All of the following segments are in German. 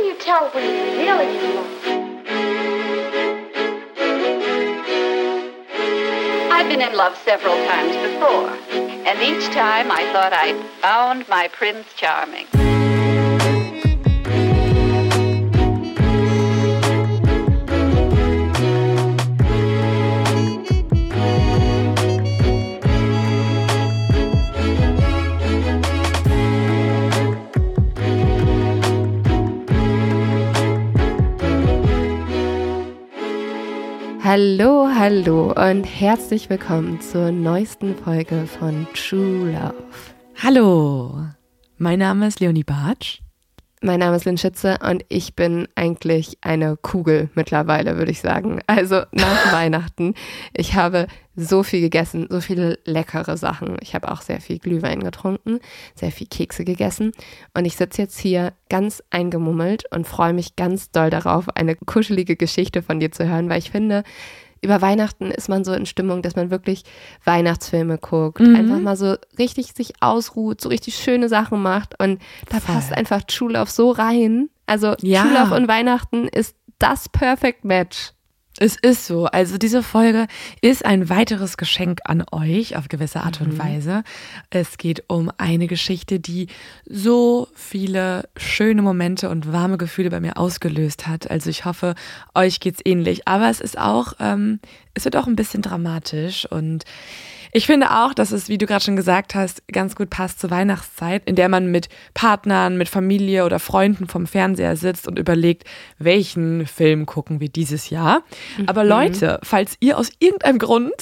can you tell when you're really in love? I've been in love several times before, and each time I thought I'd found my Prince Charming. Hallo, hallo und herzlich willkommen zur neuesten Folge von True Love. Hallo, mein Name ist Leonie Bartsch. Mein Name ist Lynn Schütze und ich bin eigentlich eine Kugel mittlerweile, würde ich sagen. Also nach Weihnachten. Ich habe so viel gegessen, so viele leckere Sachen. Ich habe auch sehr viel Glühwein getrunken, sehr viel Kekse gegessen. Und ich sitze jetzt hier ganz eingemummelt und freue mich ganz doll darauf, eine kuschelige Geschichte von dir zu hören, weil ich finde, über Weihnachten ist man so in Stimmung, dass man wirklich Weihnachtsfilme guckt, mhm. einfach mal so richtig sich ausruht, so richtig schöne Sachen macht und da Voll. passt einfach True Love so rein. Also ja. True Love und Weihnachten ist das Perfect Match. Es ist so. Also diese Folge ist ein weiteres Geschenk an euch auf gewisse Art und mhm. Weise. Es geht um eine Geschichte, die so viele schöne Momente und warme Gefühle bei mir ausgelöst hat. Also ich hoffe, euch geht's ähnlich. Aber es ist auch, ähm, es wird auch ein bisschen dramatisch und ich finde auch, dass es, wie du gerade schon gesagt hast, ganz gut passt zur Weihnachtszeit, in der man mit Partnern, mit Familie oder Freunden vom Fernseher sitzt und überlegt, welchen Film gucken wir dieses Jahr. Mhm. Aber Leute, falls ihr aus irgendeinem Grund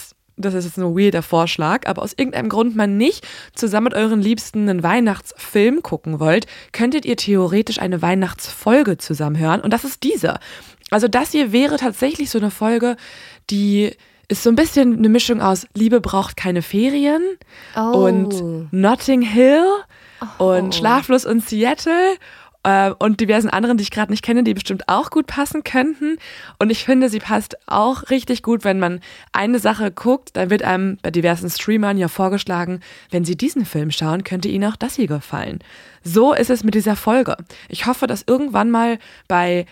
das ist jetzt ein weirder Vorschlag, aber aus irgendeinem Grund mal nicht zusammen mit euren Liebsten einen Weihnachtsfilm gucken wollt, könntet ihr theoretisch eine Weihnachtsfolge zusammen hören und das ist diese. Also das hier wäre tatsächlich so eine Folge, die ist so ein bisschen eine Mischung aus Liebe braucht keine Ferien oh. und Notting Hill oh. und Schlaflos in Seattle äh, und diversen anderen, die ich gerade nicht kenne, die bestimmt auch gut passen könnten. Und ich finde, sie passt auch richtig gut, wenn man eine Sache guckt, dann wird einem bei diversen Streamern ja vorgeschlagen, wenn sie diesen Film schauen, könnte ihnen auch das hier gefallen. So ist es mit dieser Folge. Ich hoffe, dass irgendwann mal bei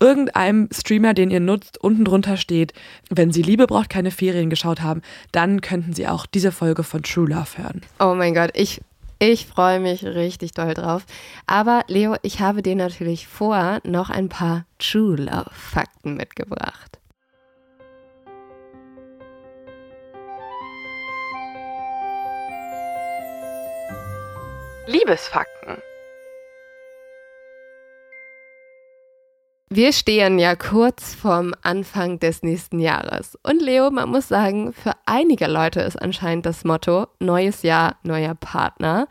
irgendeinem Streamer, den ihr nutzt, unten drunter steht, wenn Sie Liebe braucht, keine Ferien geschaut haben, dann könnten Sie auch diese Folge von True Love hören. Oh mein Gott, ich, ich freue mich richtig doll drauf. Aber Leo, ich habe dir natürlich vor noch ein paar True Love Fakten mitgebracht. Liebesfakten. Wir stehen ja kurz vorm Anfang des nächsten Jahres. Und Leo, man muss sagen, für einige Leute ist anscheinend das Motto neues Jahr, neuer Partner.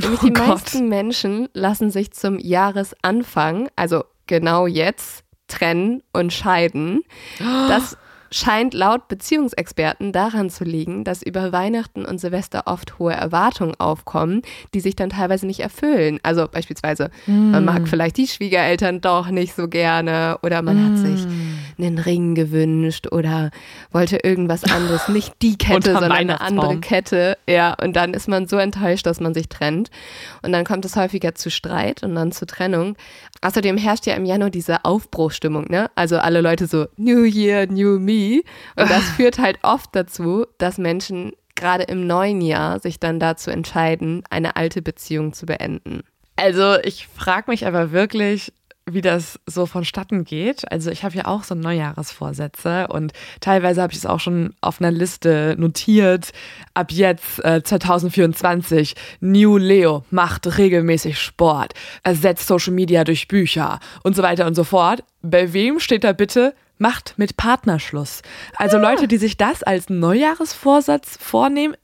Nämlich oh die Gott. meisten Menschen lassen sich zum Jahresanfang, also genau jetzt, trennen und scheiden. Das scheint laut Beziehungsexperten daran zu liegen, dass über Weihnachten und Silvester oft hohe Erwartungen aufkommen, die sich dann teilweise nicht erfüllen. Also beispielsweise, mm. man mag vielleicht die Schwiegereltern doch nicht so gerne oder man mm. hat sich einen Ring gewünscht oder wollte irgendwas anderes, nicht die Kette, sondern eine andere Kette. Ja, und dann ist man so enttäuscht, dass man sich trennt. Und dann kommt es häufiger zu Streit und dann zu Trennung. Außerdem herrscht ja im Januar diese Aufbruchstimmung, ne? Also alle Leute so New Year, New Me und das führt halt oft dazu, dass Menschen gerade im neuen Jahr sich dann dazu entscheiden, eine alte Beziehung zu beenden. Also ich frage mich aber wirklich, wie das so vonstatten geht. Also ich habe ja auch so Neujahresvorsätze und teilweise habe ich es auch schon auf einer Liste notiert. Ab jetzt äh, 2024 New Leo macht regelmäßig Sport, ersetzt Social Media durch Bücher und so weiter und so fort. Bei wem steht da bitte macht mit Partnerschluss? Also ah. Leute, die sich das als Neujahresvorsatz vornehmen,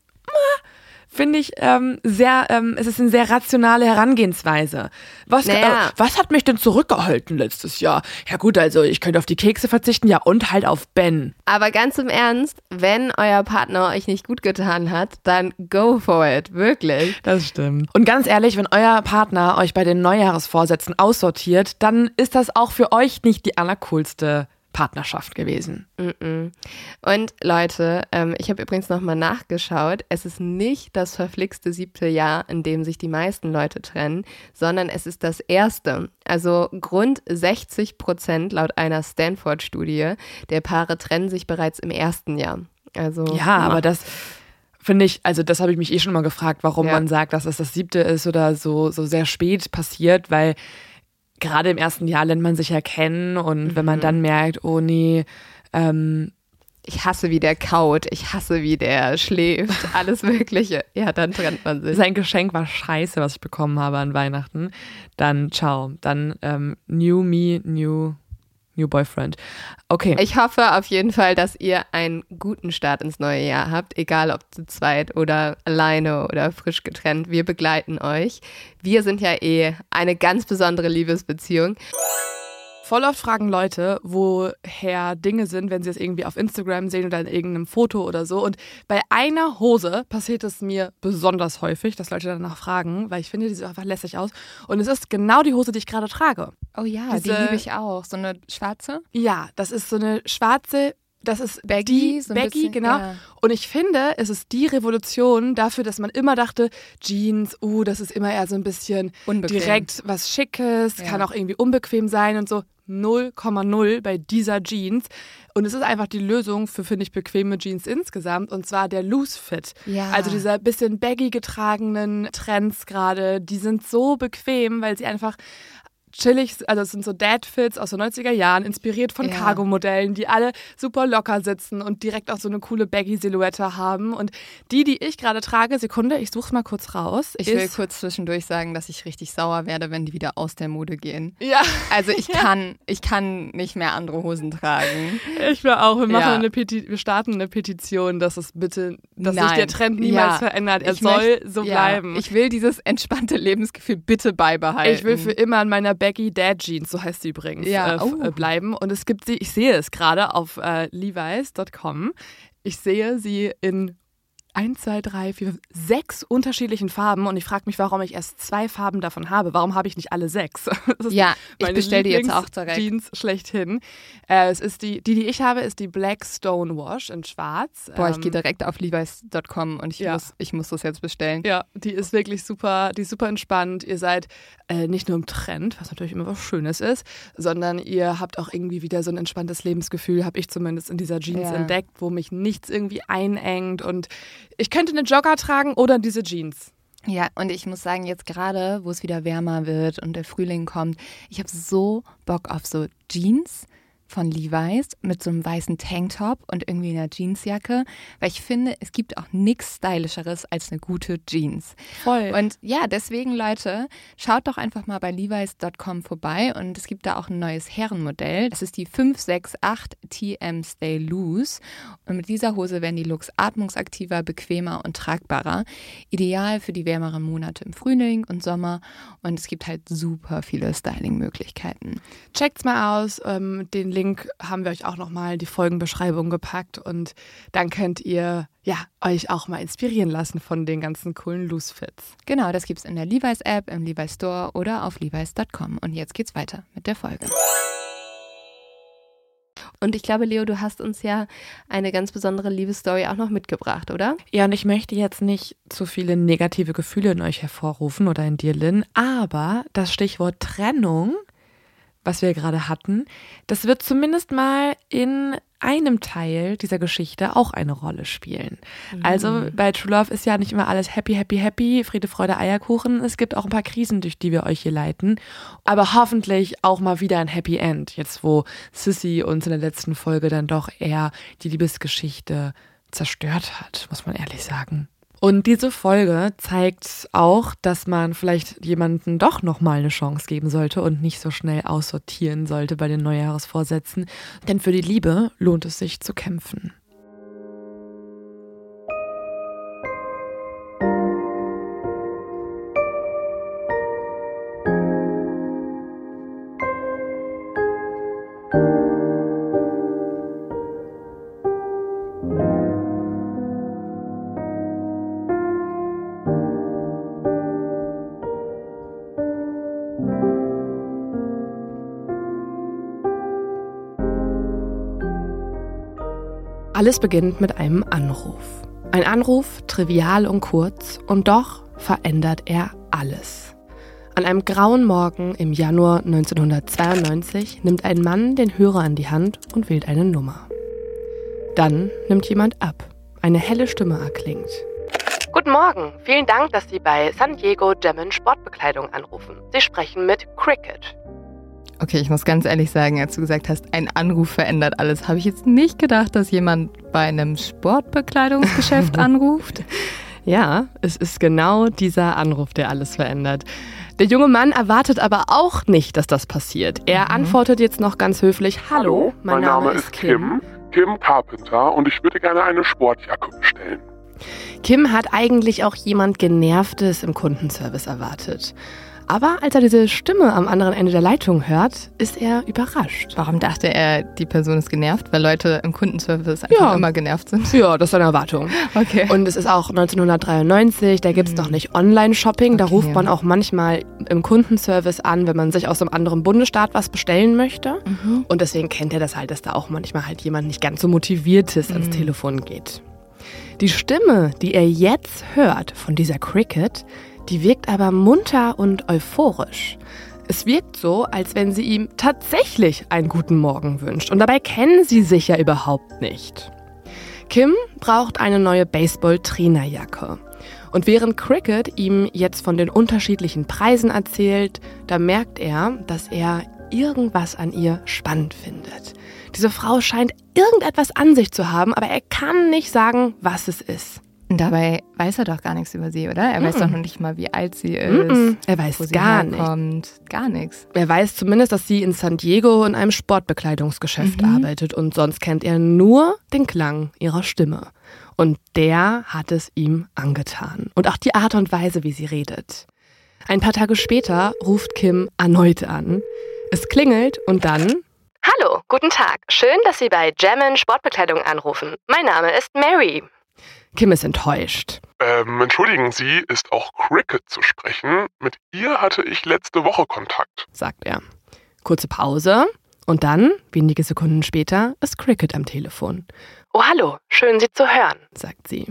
finde ich ähm, sehr, ähm, es ist eine sehr rationale Herangehensweise. Was, naja. äh, was hat mich denn zurückgehalten letztes Jahr? Ja gut, also ich könnte auf die Kekse verzichten, ja und halt auf Ben. Aber ganz im Ernst, wenn euer Partner euch nicht gut getan hat, dann go for it, wirklich. Das stimmt. Und ganz ehrlich, wenn euer Partner euch bei den Neujahresvorsätzen aussortiert, dann ist das auch für euch nicht die allercoolste Partnerschaft gewesen. Und Leute, ähm, ich habe übrigens nochmal nachgeschaut. Es ist nicht das verflixte siebte Jahr, in dem sich die meisten Leute trennen, sondern es ist das erste. Also rund 60 Prozent laut einer Stanford-Studie der Paare trennen sich bereits im ersten Jahr. Also Ja, aber das finde ich, also das habe ich mich eh schon mal gefragt, warum Ja. man sagt, dass es das siebte ist oder so, so sehr spät passiert, weil gerade im ersten Jahr lernt man sich ja kennen und wenn Mhm. man dann merkt, oh nee, ähm, ich hasse, wie der kaut, ich hasse, wie der schläft, alles Mögliche. Ja, dann trennt man sich. sein Geschenk war scheiße, was ich bekommen habe an Weihnachten, dann ciao. Dann ähm, New Me, New, New Boyfriend. Okay. Ich hoffe auf jeden Fall, dass ihr einen guten Start ins neue Jahr habt, egal ob zu zweit oder alleine oder frisch getrennt. Wir begleiten euch. Wir sind ja eh eine ganz besondere Liebesbeziehung. Voll oft fragen Leute, woher Dinge sind, wenn sie es irgendwie auf Instagram sehen oder in irgendeinem Foto oder so. Und bei einer Hose passiert es mir besonders häufig, dass Leute danach fragen, weil ich finde, die sieht einfach lässig aus. Und es ist genau die Hose, die ich gerade trage. Oh ja, Diese- die liebe ich auch. So eine schwarze. Ja, das ist so eine schwarze, das ist Baggy, die, so Baggy, bisschen, genau. ja. Und ich finde, es ist die Revolution dafür, dass man immer dachte, Jeans, uh, das ist immer eher so ein bisschen Unbequem. direkt was Schickes, Ja. kann auch irgendwie unbequem sein und so. 0,0 bei dieser Jeans. Und es ist einfach die Lösung für, finde ich, bequeme Jeans insgesamt. Und zwar der Loose Fit. Ja. Also dieser bisschen baggy getragenen Trends gerade, die sind so bequem, weil sie einfach chillig, also es sind so Dad-Fits aus den 90er Jahren, inspiriert von Ja. Cargo-Modellen, die alle super locker sitzen und direkt auch so eine coole Baggy-Silhouette haben. Und die, die ich gerade trage, Sekunde, ich suche mal kurz raus. Ich will kurz zwischendurch sagen, dass ich richtig sauer werde, wenn die wieder aus der Mode gehen. Ja, Also ich kann, ich kann nicht mehr andere Hosen tragen. ich will auch. Wir machen Ja. eine Peti wir starten eine Petition, dass es bitte, dass sich Nein. der Trend niemals verändert. Er Ich soll möcht- so bleiben. Ich will dieses entspannte Lebensgefühl bitte beibehalten. Ich will für immer an meiner Baggy Dad Jeans, so heißt sie übrigens, Ja, äh, f- oh. äh, bleiben. Und es gibt sie, ich sehe es gerade auf äh, levi's.com. Ich sehe sie in 1, 2, 3, 4, 6 unterschiedlichen Farben und ich frage mich, warum ich erst zwei Farben davon habe. Warum habe ich nicht alle sechs? Ja, ich meine bestell die jetzt auch direkt. Jeans schlechthin. Äh, es ist die, die, die ich habe, ist die Black Stone Wash in schwarz. Boah, ich Ähm, gehe direkt auf levi's.com und ich, Ja. muss, ich muss das jetzt bestellen. Ja, die ist wirklich super, die ist super entspannt. Ihr seid äh, nicht nur im Trend, was natürlich immer was Schönes ist, sondern ihr habt auch irgendwie wieder so ein entspanntes Lebensgefühl, habe ich zumindest in dieser Jeans Ja. entdeckt, wo mich nichts irgendwie einengt und ich könnte eine Jogger tragen oder diese Jeans. Ja, und ich muss sagen, jetzt gerade, wo es wieder wärmer wird und der Frühling kommt, ich habe so Bock auf so Jeans von Levi's mit so einem weißen Tanktop und irgendwie einer Jeansjacke, weil ich finde, es gibt auch nichts stylischeres als eine gute Jeans. Voll. Und ja, deswegen Leute, schaut doch einfach mal bei levi's.com vorbei und es gibt da auch ein neues Herrenmodell. Das ist die 568 TM Stay Loose und mit dieser Hose werden die Looks atmungsaktiver, bequemer und tragbarer. Ideal für die wärmeren Monate im Frühling und Sommer und es gibt halt super viele Styling-Möglichkeiten. Checkt's mal aus. Ähm, den Link haben wir euch auch nochmal die Folgenbeschreibung gepackt und dann könnt ihr ja euch auch mal inspirieren lassen von den ganzen coolen Loose Fits. Genau, das gibt's in der Levi's App, im Levi's Store oder auf levi's.com. Und jetzt geht's weiter mit der Folge. Und ich glaube, Leo, du hast uns ja eine ganz besondere Liebesstory auch noch mitgebracht, oder? Ja, und ich möchte jetzt nicht zu viele negative Gefühle in euch hervorrufen oder in dir, Lynn, aber das Stichwort Trennung, was wir gerade hatten, das wird zumindest mal in einem Teil dieser Geschichte auch eine Rolle spielen. Also bei True Love ist ja nicht immer alles happy, happy, happy, Friede, Freude, Eierkuchen. Es gibt auch ein paar Krisen, durch die wir euch hier leiten. Aber hoffentlich auch mal wieder ein Happy End. Jetzt, wo Sissy uns in der letzten Folge dann doch eher die Liebesgeschichte zerstört hat, muss man ehrlich sagen. Und diese Folge zeigt auch, dass man vielleicht jemanden doch nochmal eine Chance geben sollte und nicht so schnell aussortieren sollte bei den Neujahresvorsätzen. Denn für die Liebe lohnt es sich zu kämpfen. Alles beginnt mit einem Anruf. Ein Anruf, trivial und kurz, und doch verändert er alles. An einem grauen Morgen im Januar 1992 nimmt ein Mann den Hörer an die Hand und wählt eine Nummer. Dann nimmt jemand ab. Eine helle Stimme erklingt. Guten Morgen. Vielen Dank, dass Sie bei San Diego German Sportbekleidung anrufen. Sie sprechen mit Cricket. Okay, ich muss ganz ehrlich sagen, als du gesagt hast, ein Anruf verändert alles, habe ich jetzt nicht gedacht, dass jemand bei einem Sportbekleidungsgeschäft anruft. Ja, es ist genau dieser Anruf, der alles verändert. Der junge Mann erwartet aber auch nicht, dass das passiert. Er mhm. antwortet jetzt noch ganz höflich: Hallo, mein, mein Name, Name, ist Kim. Kim Carpenter und ich würde gerne eine Sportjacke bestellen. Kim hat eigentlich auch jemand Genervtes im Kundenservice erwartet. Aber als er diese Stimme am anderen Ende der Leitung hört, ist er überrascht. Warum dachte er, die Person ist genervt? Weil Leute im Kundenservice einfach ja. immer genervt sind? Ja, das ist eine Erwartung. Okay. Und es ist auch 1993, da gibt es mhm. noch nicht Online-Shopping. Da okay, ruft man auch manchmal im Kundenservice an, wenn man sich aus einem anderen Bundesstaat was bestellen möchte. Mhm. Und deswegen kennt er das halt, dass da auch manchmal halt jemand nicht ganz so motiviert ist, ans mhm. Telefon geht. Die Stimme, die er jetzt hört von dieser Cricket, die wirkt aber munter und euphorisch. Es wirkt so, als wenn sie ihm tatsächlich einen guten Morgen wünscht. Und dabei kennen sie sich ja überhaupt nicht. Kim braucht eine neue Baseball-Trainerjacke. Und während Cricket ihm jetzt von den unterschiedlichen Preisen erzählt, da merkt er, dass er irgendwas an ihr spannend findet. Diese Frau scheint irgendetwas an sich zu haben, aber er kann nicht sagen, was es ist. Dabei weiß er doch gar nichts über sie, oder? Er mm weiß doch noch nicht mal, wie alt sie ist. Mm er weiß gar nichts. Gar nichts. Er weiß zumindest, dass sie in San Diego in einem Sportbekleidungsgeschäft mhm. arbeitet und sonst kennt er nur den Klang ihrer Stimme. Und der hat es ihm angetan. Und auch die Art und Weise, wie sie redet. Ein paar Tage später ruft Kim erneut an. Es klingelt und dann Hallo, guten Tag. Schön, dass Sie bei Jammin Sportbekleidung anrufen. Mein Name ist Mary. Kim ist enttäuscht. Ähm, entschuldigen Sie, ist auch Cricket zu sprechen? Mit ihr hatte ich letzte Woche Kontakt, sagt er. Kurze Pause und dann, wenige Sekunden später, ist Cricket am Telefon. Oh, hallo, schön Sie zu hören, sagt sie.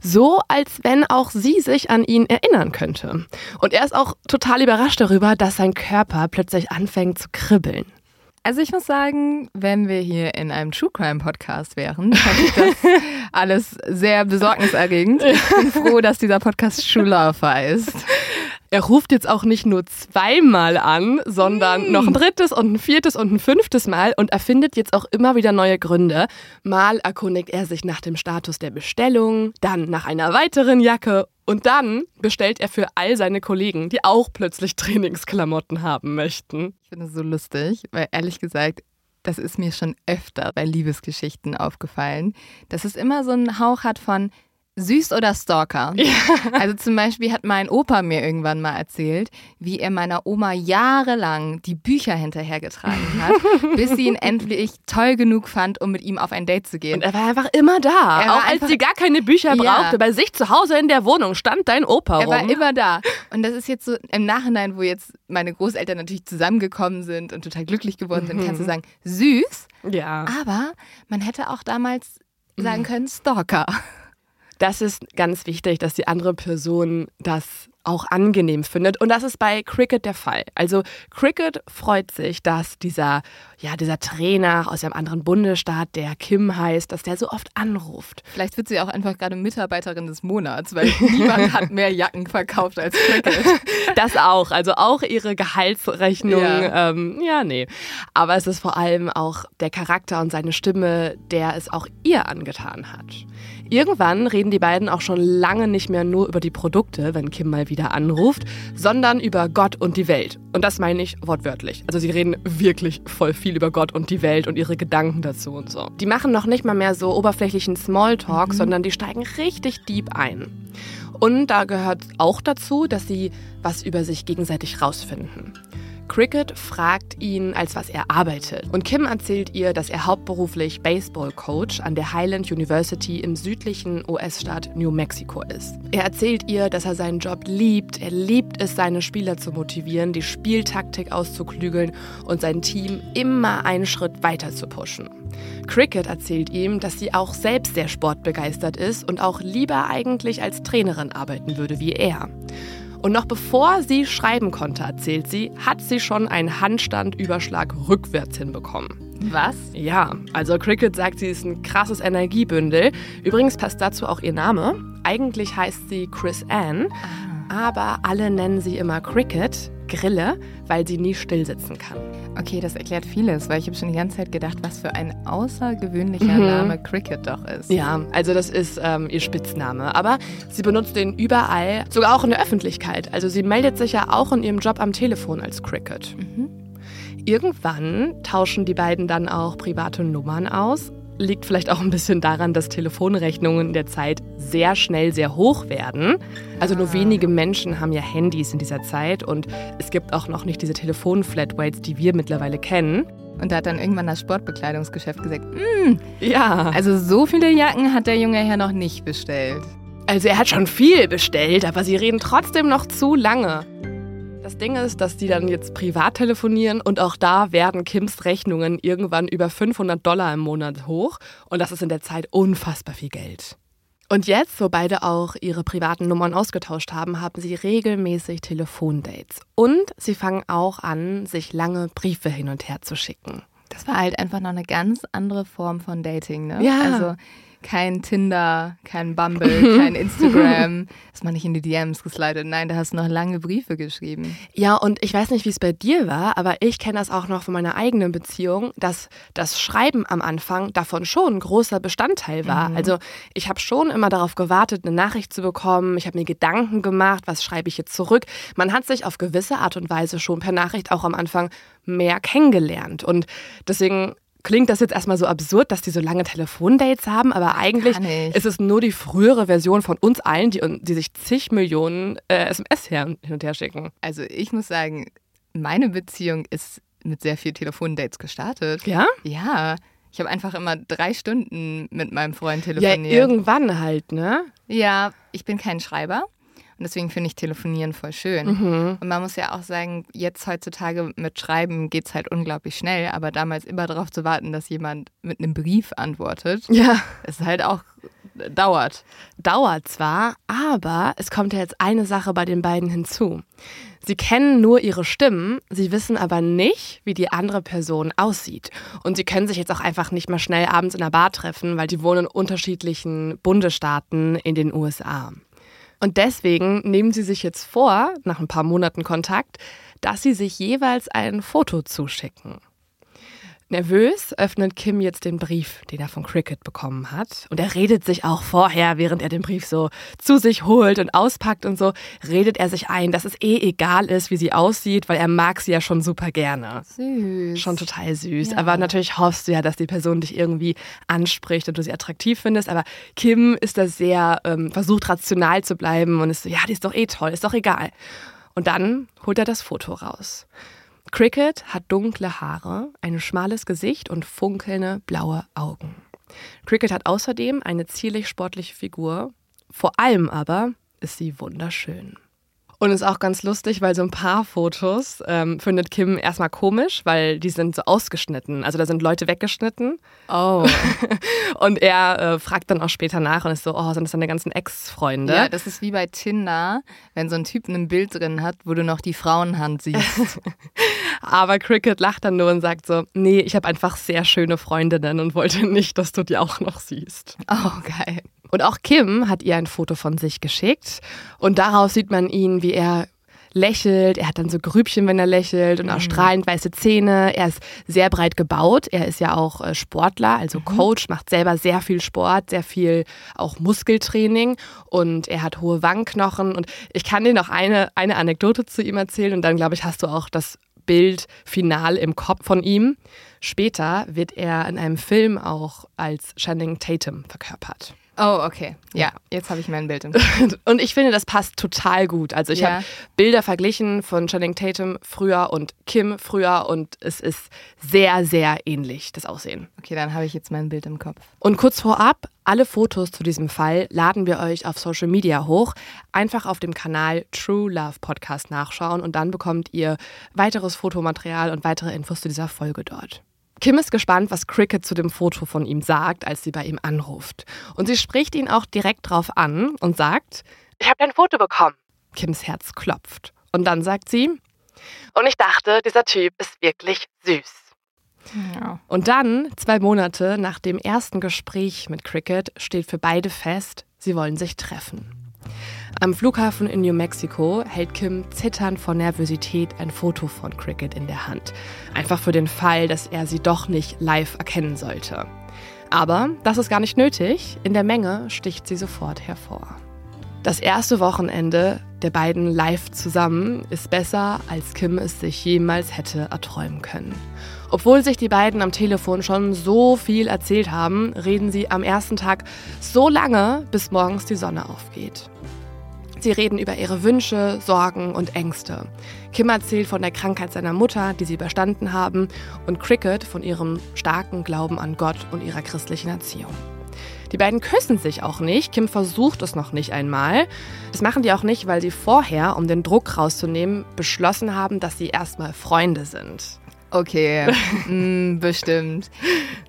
So, als wenn auch sie sich an ihn erinnern könnte. Und er ist auch total überrascht darüber, dass sein Körper plötzlich anfängt zu kribbeln. Also ich muss sagen, wenn wir hier in einem True Crime Podcast wären, fände ich das alles sehr besorgniserregend. Ich bin froh, dass dieser Podcast Schullaufer ist. Er ruft jetzt auch nicht nur zweimal an, sondern mm. noch ein drittes und ein viertes und ein fünftes Mal und er findet jetzt auch immer wieder neue Gründe. Mal erkundigt er sich nach dem Status der Bestellung, dann nach einer weiteren Jacke und dann bestellt er für all seine Kollegen, die auch plötzlich Trainingsklamotten haben möchten. Ich finde es so lustig, weil ehrlich gesagt, das ist mir schon öfter bei Liebesgeschichten aufgefallen, dass es immer so einen Hauch hat von Süß oder Stalker? Ja. Also zum Beispiel hat mein Opa mir irgendwann mal erzählt, wie er meiner Oma jahrelang die Bücher hinterhergetragen hat, bis sie ihn endlich toll genug fand, um mit ihm auf ein Date zu gehen. Und er war einfach immer da. Er auch als sie gar keine Bücher ja. brauchte. Bei sich zu Hause in der Wohnung stand dein Opa rum. Er war immer da. Und das ist jetzt so im Nachhinein, wo jetzt meine Großeltern natürlich zusammengekommen sind und total glücklich geworden sind, mhm. kannst du sagen, süß. Ja. Aber man hätte auch damals sagen mhm. können, Stalker das ist ganz wichtig, dass die andere Person das auch angenehm findet. Und das ist bei Cricket der Fall. Also Cricket freut sich, dass dieser, ja, dieser Trainer aus einem anderen Bundesstaat, der Kim heißt, dass der so oft anruft. Vielleicht wird sie auch einfach gerade Mitarbeiterin des Monats, weil niemand hat mehr Jacken verkauft als Cricket. Das auch. Also auch ihre Gehaltsrechnung. Ja. Ähm, ja, nee. Aber es ist vor allem auch der Charakter und seine Stimme, der es auch ihr angetan hat. Irgendwann reden die beiden auch schon lange nicht mehr nur über die Produkte, wenn Kim mal wieder anruft, sondern über Gott und die Welt. Und das meine ich wortwörtlich. Also sie reden wirklich voll viel über Gott und die Welt und ihre Gedanken dazu und so. Die machen noch nicht mal mehr so oberflächlichen Smalltalk, mhm. sondern die steigen richtig deep ein. Und da gehört auch dazu, dass sie was über sich gegenseitig rausfinden. Cricket fragt ihn, als was er arbeitet. Und Kim erzählt ihr, dass er hauptberuflich Baseball-Coach an der Highland University im südlichen US-Staat New Mexico ist. Er erzählt ihr, dass er seinen Job liebt. Er liebt es, seine Spieler zu motivieren, die Spieltaktik auszuklügeln und sein Team immer einen Schritt weiter zu pushen. Cricket erzählt ihm, dass sie auch selbst sehr sportbegeistert ist und auch lieber eigentlich als Trainerin arbeiten würde wie er. Und noch bevor sie schreiben konnte, erzählt sie, hat sie schon einen Handstandüberschlag rückwärts hinbekommen. Was? Ja, also Cricket sagt, sie ist ein krasses Energiebündel. Übrigens passt dazu auch ihr Name. Eigentlich heißt sie Chris Ann, aber alle nennen sie immer Cricket, Grille, weil sie nie stillsitzen kann. Okay, das erklärt vieles, weil ich habe schon die ganze Zeit gedacht, was für ein außergewöhnlicher Mhm. Name Cricket doch ist. Ja, also das ist ähm, ihr Spitzname. Aber sie benutzt den überall, sogar auch in der Öffentlichkeit. Also sie meldet sich ja auch in ihrem Job am Telefon als Cricket. Irgendwann tauschen die beiden dann auch private Nummern aus. Liegt vielleicht auch ein bisschen daran, dass Telefonrechnungen in der Zeit sehr schnell sehr hoch werden. Also nur wenige Menschen haben ja Handys in dieser Zeit und es gibt auch noch nicht diese Telefon-Flatrates, die wir mittlerweile kennen. Und da hat dann irgendwann das Sportbekleidungsgeschäft gesagt, "Mm, Ja. also so viele Jacken hat der junge Herr noch nicht bestellt. Also er hat schon viel bestellt, aber sie reden trotzdem noch zu lange. Das Ding ist, dass die dann jetzt privat telefonieren und auch da werden Kims Rechnungen irgendwann über 500 Dollar im Monat hoch und das ist in der Zeit unfassbar viel Geld. Und jetzt, wo beide auch ihre privaten Nummern ausgetauscht haben, haben sie regelmäßig Telefondates. Und sie fangen auch an, sich lange Briefe hin und her zu schicken. Das war halt einfach noch eine ganz andere Form von Dating, ne? Ja. Also kein Tinder, kein Bumble, kein Instagram. Ist man nicht in die DMs geslidet. Nein, da hast du noch lange Briefe geschrieben. Ja, und ich weiß nicht, wie es bei dir war, aber ich kenne das auch noch von meiner eigenen Beziehung, dass das Schreiben am Anfang davon schon ein großer Bestandteil war. Also ich habe schon immer darauf gewartet, eine Nachricht zu bekommen. Ich habe mir Gedanken gemacht, was schreibe ich jetzt zurück. Man hat sich auf gewisse Art und Weise schon per Nachricht auch am Anfang mehr kennengelernt. Und deswegen klingt das jetzt erstmal so absurd, dass die so lange Telefondates haben, aber eigentlich ist es nur die frühere Version von uns allen, die, die sich zig Millionen äh, SMS her hin und her schicken. Also ich muss sagen, meine Beziehung ist mit sehr viel Telefondates gestartet. Ja? Ja. Ich habe einfach immer drei Stunden mit meinem Freund Ja, telefoniert. irgendwann halt, ne? Ja, ich bin kein Schreiber. Und deswegen finde ich Telefonieren voll schön. Mhm. Und man muss ja auch sagen, jetzt heutzutage mit Schreiben geht es halt unglaublich schnell, aber damals immer darauf zu warten, dass jemand mit einem Brief antwortet, Ja. ist halt auch dauert. Dauert zwar, aber es kommt ja jetzt eine Sache bei den beiden hinzu. Sie kennen nur ihre Stimmen, sie wissen aber nicht, wie die andere Person aussieht. Und sie können sich jetzt auch einfach nicht mal schnell abends in der Bar treffen, weil die wohnen in unterschiedlichen Bundesstaaten in den USA. Und deswegen nehmen sie sich jetzt vor, nach ein paar Monaten Kontakt, dass sie sich jeweils ein Foto zuschicken. Nervös öffnet Kim jetzt den Brief, den er von Cricket bekommen hat. Und er redet sich auch vorher, während er den Brief so zu sich holt und auspackt und so, redet er sich ein, dass es eh egal ist, wie sie aussieht, weil er mag sie ja schon super gerne. Süß. Schon total süß. Ja. Aber natürlich hoffst du ja, dass die Person dich irgendwie anspricht und du sie attraktiv findest. Aber Kim ist da sehr, ähm, versucht rational zu bleiben und ist so, ja, die ist doch eh toll, ist doch egal. Und dann holt er das Foto raus. Cricket hat dunkle Haare, ein schmales Gesicht und funkelnde blaue Augen. Cricket hat außerdem eine zierlich sportliche Figur. Vor allem aber ist sie wunderschön. Und ist auch ganz lustig, weil so ein paar Fotos ähm, findet Kim erstmal komisch, weil die sind so ausgeschnitten. Also da sind Leute weggeschnitten. Oh. Und er äh, fragt dann auch später nach und ist so, oh, sind das deine ganzen Ex-Freunde? Ja, das ist wie bei Tinder, wenn so ein Typ ein Bild drin hat, wo du noch die Frauenhand siehst. Aber Cricket lacht dann nur und sagt so, nee, ich habe einfach sehr schöne Freundinnen und wollte nicht, dass du die auch noch siehst. oh, geil. Und auch Kim hat ihr ein Foto von sich geschickt und darauf sieht man ihn, wie er lächelt. Er hat dann so Grübchen, wenn er lächelt und auch strahlend weiße Zähne. Er ist sehr breit gebaut. Er ist ja auch äh, Sportler, also Coach, macht selber sehr viel Sport, sehr viel auch Muskeltraining und er hat hohe Wangenknochen. Und ich kann dir noch eine, eine Anekdote zu ihm erzählen und dann, glaube ich, hast du auch das Bild final im Kopf von ihm. Später wird er in einem Film auch als Channing Tatum verkörpert. Oh, okay. Ja, jetzt habe ich mein Bild im Kopf. Und ich finde, das passt total gut. Also ich ja. habe Bilder verglichen von Channing Tatum früher und Kim früher und es ist sehr, sehr ähnlich, das Aussehen. Okay, dann habe ich jetzt mein Bild im Kopf. Und kurz vorab, alle Fotos zu diesem Fall laden wir euch auf Social Media hoch. Einfach auf dem Kanal True Love Podcast nachschauen und dann bekommt ihr weiteres Fotomaterial und weitere Infos zu dieser Folge dort. Kim ist gespannt, was Cricket zu dem Foto von ihm sagt, als sie bei ihm anruft. Und sie spricht ihn auch direkt drauf an und sagt, ich habe dein Foto bekommen. Kims Herz klopft. Und dann sagt sie, und ich dachte, dieser Typ ist wirklich süß. Ja. Und dann, zwei Monate nach dem ersten Gespräch mit Cricket, steht für beide fest, sie wollen sich treffen. Am Flughafen in New Mexico hält Kim zitternd vor Nervosität ein Foto von Cricket in der Hand. Einfach für den Fall, dass er sie doch nicht live erkennen sollte. Aber das ist gar nicht nötig. In der Menge sticht sie sofort hervor. Das erste Wochenende der beiden live zusammen ist besser, als Kim es sich jemals hätte erträumen können. Obwohl sich die beiden am Telefon schon so viel erzählt haben, reden sie am ersten Tag so lange, bis morgens die Sonne aufgeht. Sie reden über ihre Wünsche, Sorgen und Ängste. Kim erzählt von der Krankheit seiner Mutter, die sie überstanden haben, und Cricket von ihrem starken Glauben an Gott und ihrer christlichen Erziehung. Die beiden küssen sich auch nicht. Kim versucht es noch nicht einmal. Das machen die auch nicht, weil sie vorher, um den Druck rauszunehmen, beschlossen haben, dass sie erstmal Freunde sind. Okay, mm, bestimmt.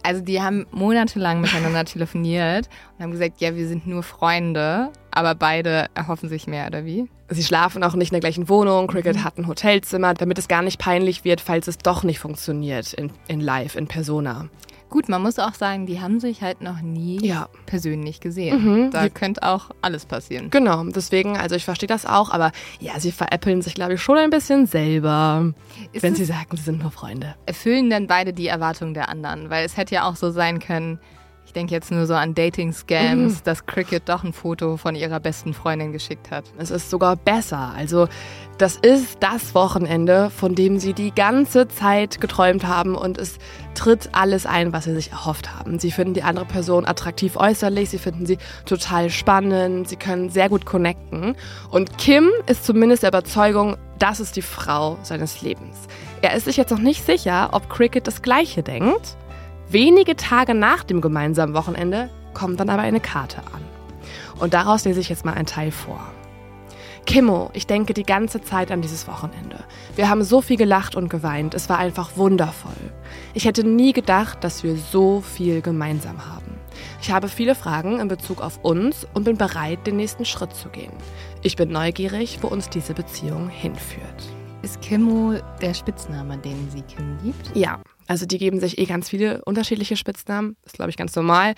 Also die haben monatelang miteinander telefoniert und haben gesagt, ja, wir sind nur Freunde, aber beide erhoffen sich mehr, oder wie? Sie schlafen auch nicht in der gleichen Wohnung. Cricket mhm. hat ein Hotelzimmer, damit es gar nicht peinlich wird, falls es doch nicht funktioniert in, in Live, in Persona. Gut, man muss auch sagen, die haben sich halt noch nie ja. persönlich gesehen. Mhm. Da könnte auch alles passieren. Genau, deswegen, also ich verstehe das auch, aber ja, sie veräppeln sich, glaube ich, schon ein bisschen selber, Ist wenn sie sagen, sie sind nur Freunde. Erfüllen denn beide die Erwartungen der anderen? Weil es hätte ja auch so sein können, ich denke jetzt nur so an Dating-Scams, mhm. dass Cricket doch ein Foto von ihrer besten Freundin geschickt hat. Es ist sogar besser. Also, das ist das Wochenende, von dem sie die ganze Zeit geträumt haben und es tritt alles ein, was sie sich erhofft haben. Sie finden die andere Person attraktiv äußerlich, sie finden sie total spannend, sie können sehr gut connecten. Und Kim ist zumindest der Überzeugung, das ist die Frau seines Lebens. Er ist sich jetzt noch nicht sicher, ob Cricket das Gleiche denkt. Wenige Tage nach dem gemeinsamen Wochenende kommt dann aber eine Karte an. Und daraus lese ich jetzt mal einen Teil vor. Kimmo, ich denke die ganze Zeit an dieses Wochenende. Wir haben so viel gelacht und geweint. Es war einfach wundervoll. Ich hätte nie gedacht, dass wir so viel gemeinsam haben. Ich habe viele Fragen in Bezug auf uns und bin bereit, den nächsten Schritt zu gehen. Ich bin neugierig, wo uns diese Beziehung hinführt. Ist Kimmo der Spitzname, den sie Kim gibt? Ja, also die geben sich eh ganz viele unterschiedliche Spitznamen. Das ist, glaube ich, ganz normal.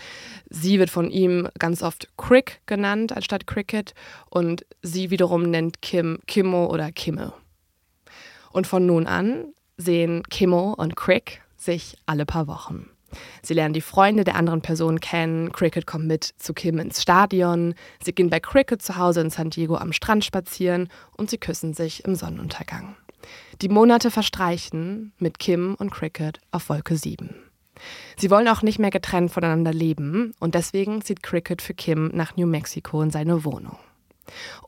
Sie wird von ihm ganz oft Crick genannt anstatt Cricket und sie wiederum nennt Kim Kimmo oder Kimme. Und von nun an sehen Kimmo und Crick sich alle paar Wochen. Sie lernen die Freunde der anderen Person kennen. Cricket kommt mit zu Kim ins Stadion. Sie gehen bei Cricket zu Hause in San Diego am Strand spazieren und sie küssen sich im Sonnenuntergang. Die Monate verstreichen mit Kim und Cricket auf Wolke 7. Sie wollen auch nicht mehr getrennt voneinander leben und deswegen zieht Cricket für Kim nach New Mexico in seine Wohnung.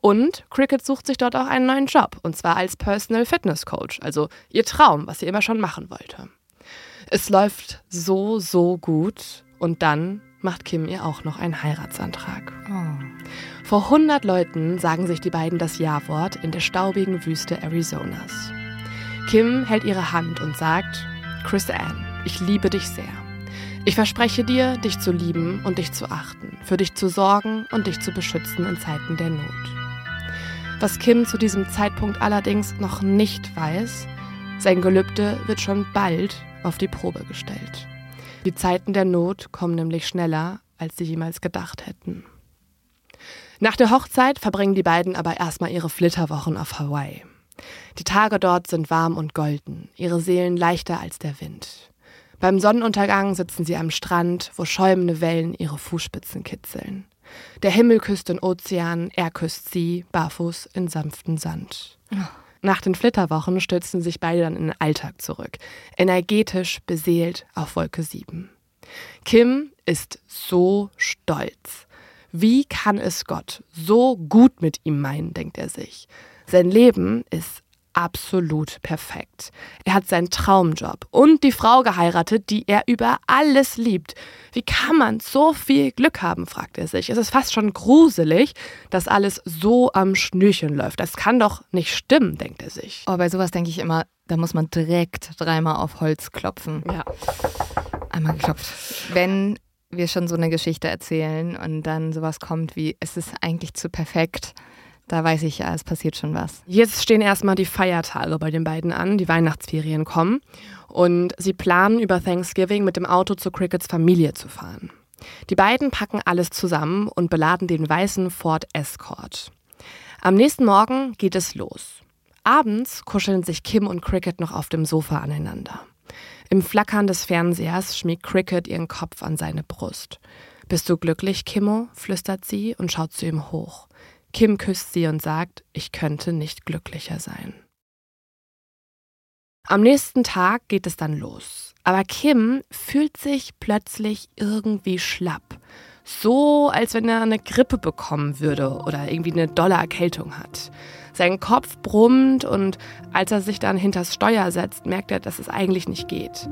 Und Cricket sucht sich dort auch einen neuen Job, und zwar als Personal Fitness Coach, also ihr Traum, was sie immer schon machen wollte. Es läuft so, so gut und dann macht Kim ihr auch noch einen Heiratsantrag. Oh. Vor 100 Leuten sagen sich die beiden das Ja-Wort in der staubigen Wüste Arizonas. Kim hält ihre Hand und sagt, Chris Ann, ich liebe dich sehr. Ich verspreche dir, dich zu lieben und dich zu achten, für dich zu sorgen und dich zu beschützen in Zeiten der Not. Was Kim zu diesem Zeitpunkt allerdings noch nicht weiß, sein Gelübde wird schon bald auf die Probe gestellt. Die Zeiten der Not kommen nämlich schneller, als sie jemals gedacht hätten. Nach der Hochzeit verbringen die beiden aber erstmal ihre Flitterwochen auf Hawaii. Die Tage dort sind warm und golden, ihre Seelen leichter als der Wind. Beim Sonnenuntergang sitzen sie am Strand, wo schäumende Wellen ihre Fußspitzen kitzeln. Der Himmel küsst den Ozean, er küsst sie, barfuß in sanften Sand. Nach den Flitterwochen stürzen sich beide dann in den Alltag zurück, energetisch beseelt auf Wolke 7. Kim ist so stolz. Wie kann es Gott so gut mit ihm meinen, denkt er sich. Sein Leben ist absolut perfekt. Er hat seinen Traumjob und die Frau geheiratet, die er über alles liebt. Wie kann man so viel Glück haben, fragt er sich. Es ist fast schon gruselig, dass alles so am Schnürchen läuft. Das kann doch nicht stimmen, denkt er sich. Oh, bei sowas denke ich immer, da muss man direkt dreimal auf Holz klopfen. Ja. Einmal geklopft. Wenn wir schon so eine Geschichte erzählen und dann sowas kommt wie, es ist eigentlich zu perfekt, da weiß ich ja, es passiert schon was. Jetzt stehen erstmal die Feiertage bei den beiden an, die Weihnachtsferien kommen und sie planen über Thanksgiving mit dem Auto zu Crickets Familie zu fahren. Die beiden packen alles zusammen und beladen den weißen Ford Escort. Am nächsten Morgen geht es los. Abends kuscheln sich Kim und Cricket noch auf dem Sofa aneinander. Im Flackern des Fernsehers schmiegt Cricket ihren Kopf an seine Brust. Bist du glücklich, Kimmo? flüstert sie und schaut zu ihm hoch. Kim küsst sie und sagt, ich könnte nicht glücklicher sein. Am nächsten Tag geht es dann los. Aber Kim fühlt sich plötzlich irgendwie schlapp. So, als wenn er eine Grippe bekommen würde oder irgendwie eine dolle Erkältung hat. Sein Kopf brummt und als er sich dann hinters Steuer setzt, merkt er, dass es eigentlich nicht geht.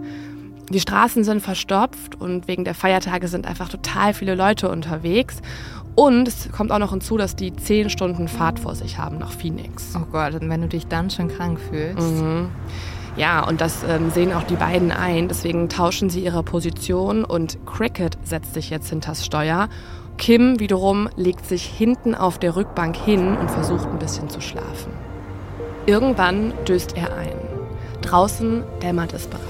Die Straßen sind verstopft und wegen der Feiertage sind einfach total viele Leute unterwegs. Und es kommt auch noch hinzu, dass die zehn Stunden Fahrt vor sich haben nach Phoenix. Oh Gott, und wenn du dich dann schon krank fühlst. Mhm. Ja, und das ähm, sehen auch die beiden ein. Deswegen tauschen sie ihre Position und Cricket setzt sich jetzt hinters Steuer Kim wiederum legt sich hinten auf der Rückbank hin und versucht ein bisschen zu schlafen. Irgendwann döst er ein. Draußen dämmert es bereits.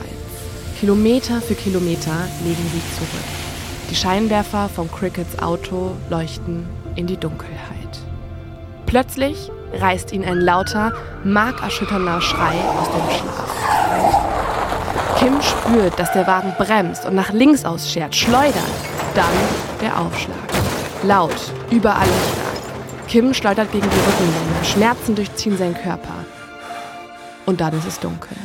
Kilometer für Kilometer legen sie zurück. Die Scheinwerfer vom Crickets Auto leuchten in die Dunkelheit. Plötzlich reißt ihn ein lauter, markerschütternder Schrei aus dem Schlaf. Kim spürt, dass der Wagen bremst und nach links ausschert, schleudert. Dann der Aufschlag. Laut, überall im Schlag. Kim schleudert gegen die Rückenlehne. Schmerzen durchziehen seinen Körper. Und dann ist es dunkel.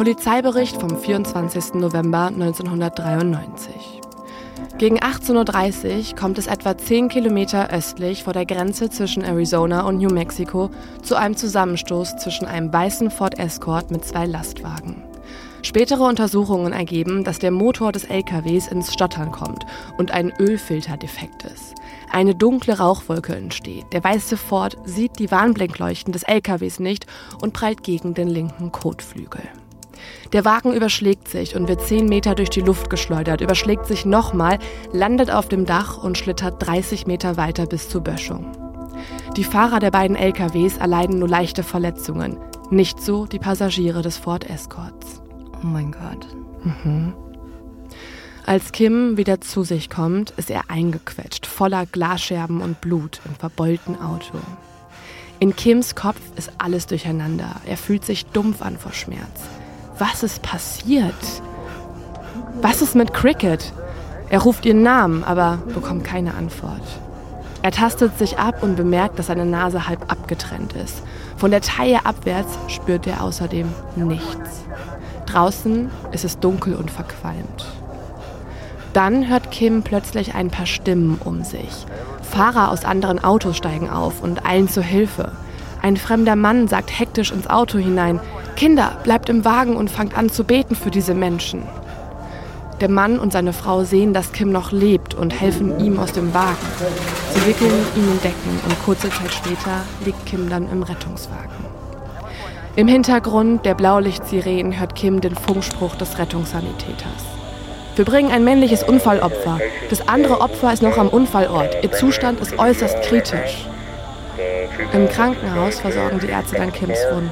Polizeibericht vom 24. November 1993. Gegen 18.30 Uhr kommt es etwa 10 Kilometer östlich vor der Grenze zwischen Arizona und New Mexico zu einem Zusammenstoß zwischen einem weißen Ford Escort mit zwei Lastwagen. Spätere Untersuchungen ergeben, dass der Motor des LKWs ins Stottern kommt und ein Ölfilter defekt ist. Eine dunkle Rauchwolke entsteht. Der weiße Ford sieht die Warnblinkleuchten des LKWs nicht und prallt gegen den linken Kotflügel. Der Wagen überschlägt sich und wird zehn Meter durch die Luft geschleudert, überschlägt sich nochmal, landet auf dem Dach und schlittert 30 Meter weiter bis zur Böschung. Die Fahrer der beiden LKWs erleiden nur leichte Verletzungen, nicht so die Passagiere des Ford Escorts. Oh mein Gott. Mhm. Als Kim wieder zu sich kommt, ist er eingequetscht, voller Glasscherben und Blut im verbeulten Auto. In Kims Kopf ist alles durcheinander. Er fühlt sich dumpf an vor Schmerz. Was ist passiert? Was ist mit Cricket? Er ruft ihren Namen, aber bekommt keine Antwort. Er tastet sich ab und bemerkt, dass seine Nase halb abgetrennt ist. Von der Taille abwärts spürt er außerdem nichts. Draußen ist es dunkel und verqualmt. Dann hört Kim plötzlich ein paar Stimmen um sich. Fahrer aus anderen Autos steigen auf und eilen zur Hilfe. Ein fremder Mann sagt hektisch ins Auto hinein, Kinder, bleibt im Wagen und fangt an zu beten für diese Menschen. Der Mann und seine Frau sehen, dass Kim noch lebt und helfen ihm aus dem Wagen. Sie wickeln ihn in Decken und kurze Zeit später liegt Kim dann im Rettungswagen. Im Hintergrund der Blaulichtsirenen hört Kim den Funkspruch des Rettungssanitäters. Wir bringen ein männliches Unfallopfer. Das andere Opfer ist noch am Unfallort. Ihr Zustand ist äußerst kritisch. Im Krankenhaus versorgen die Ärzte dann Kims Wunden.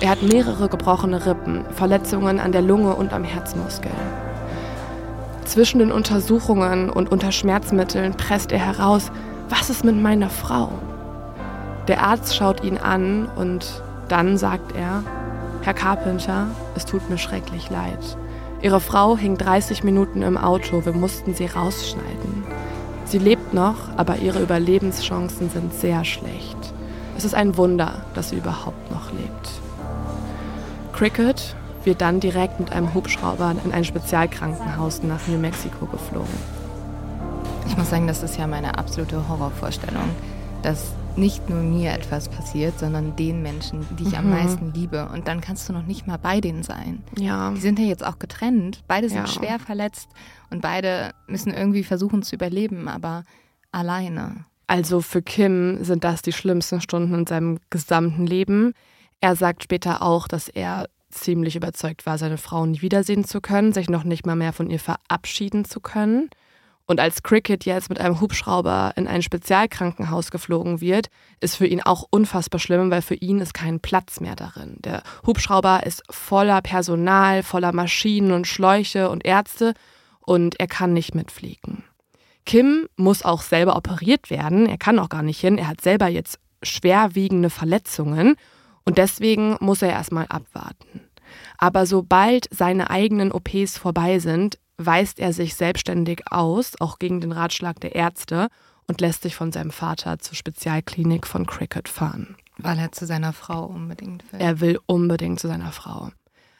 Er hat mehrere gebrochene Rippen, Verletzungen an der Lunge und am Herzmuskel. Zwischen den Untersuchungen und unter Schmerzmitteln presst er heraus, was ist mit meiner Frau? Der Arzt schaut ihn an und dann sagt er, Herr Carpenter, es tut mir schrecklich leid. Ihre Frau hing 30 Minuten im Auto, wir mussten sie rausschneiden. Sie lebt noch, aber ihre Überlebenschancen sind sehr schlecht. Es ist ein Wunder, dass sie überhaupt noch lebt. Cricket wird dann direkt mit einem Hubschrauber in ein Spezialkrankenhaus nach New Mexico geflogen. Ich muss sagen, das ist ja meine absolute Horrorvorstellung, dass nicht nur mir etwas passiert, sondern den Menschen, die ich mhm. am meisten liebe. Und dann kannst du noch nicht mal bei denen sein. Ja. Die sind ja jetzt auch getrennt. Beide sind ja. schwer verletzt und beide müssen irgendwie versuchen zu überleben, aber alleine. Also für Kim sind das die schlimmsten Stunden in seinem gesamten Leben. Er sagt später auch, dass er ziemlich überzeugt war, seine Frau nie wiedersehen zu können, sich noch nicht mal mehr von ihr verabschieden zu können. Und als Cricket jetzt mit einem Hubschrauber in ein Spezialkrankenhaus geflogen wird, ist für ihn auch unfassbar schlimm, weil für ihn ist kein Platz mehr darin. Der Hubschrauber ist voller Personal, voller Maschinen und Schläuche und Ärzte und er kann nicht mitfliegen. Kim muss auch selber operiert werden. Er kann auch gar nicht hin. Er hat selber jetzt schwerwiegende Verletzungen und deswegen muss er erstmal abwarten. Aber sobald seine eigenen OPs vorbei sind, weist er sich selbstständig aus, auch gegen den Ratschlag der Ärzte, und lässt sich von seinem Vater zur Spezialklinik von Cricket fahren. Weil er zu seiner Frau unbedingt will. Er will unbedingt zu seiner Frau.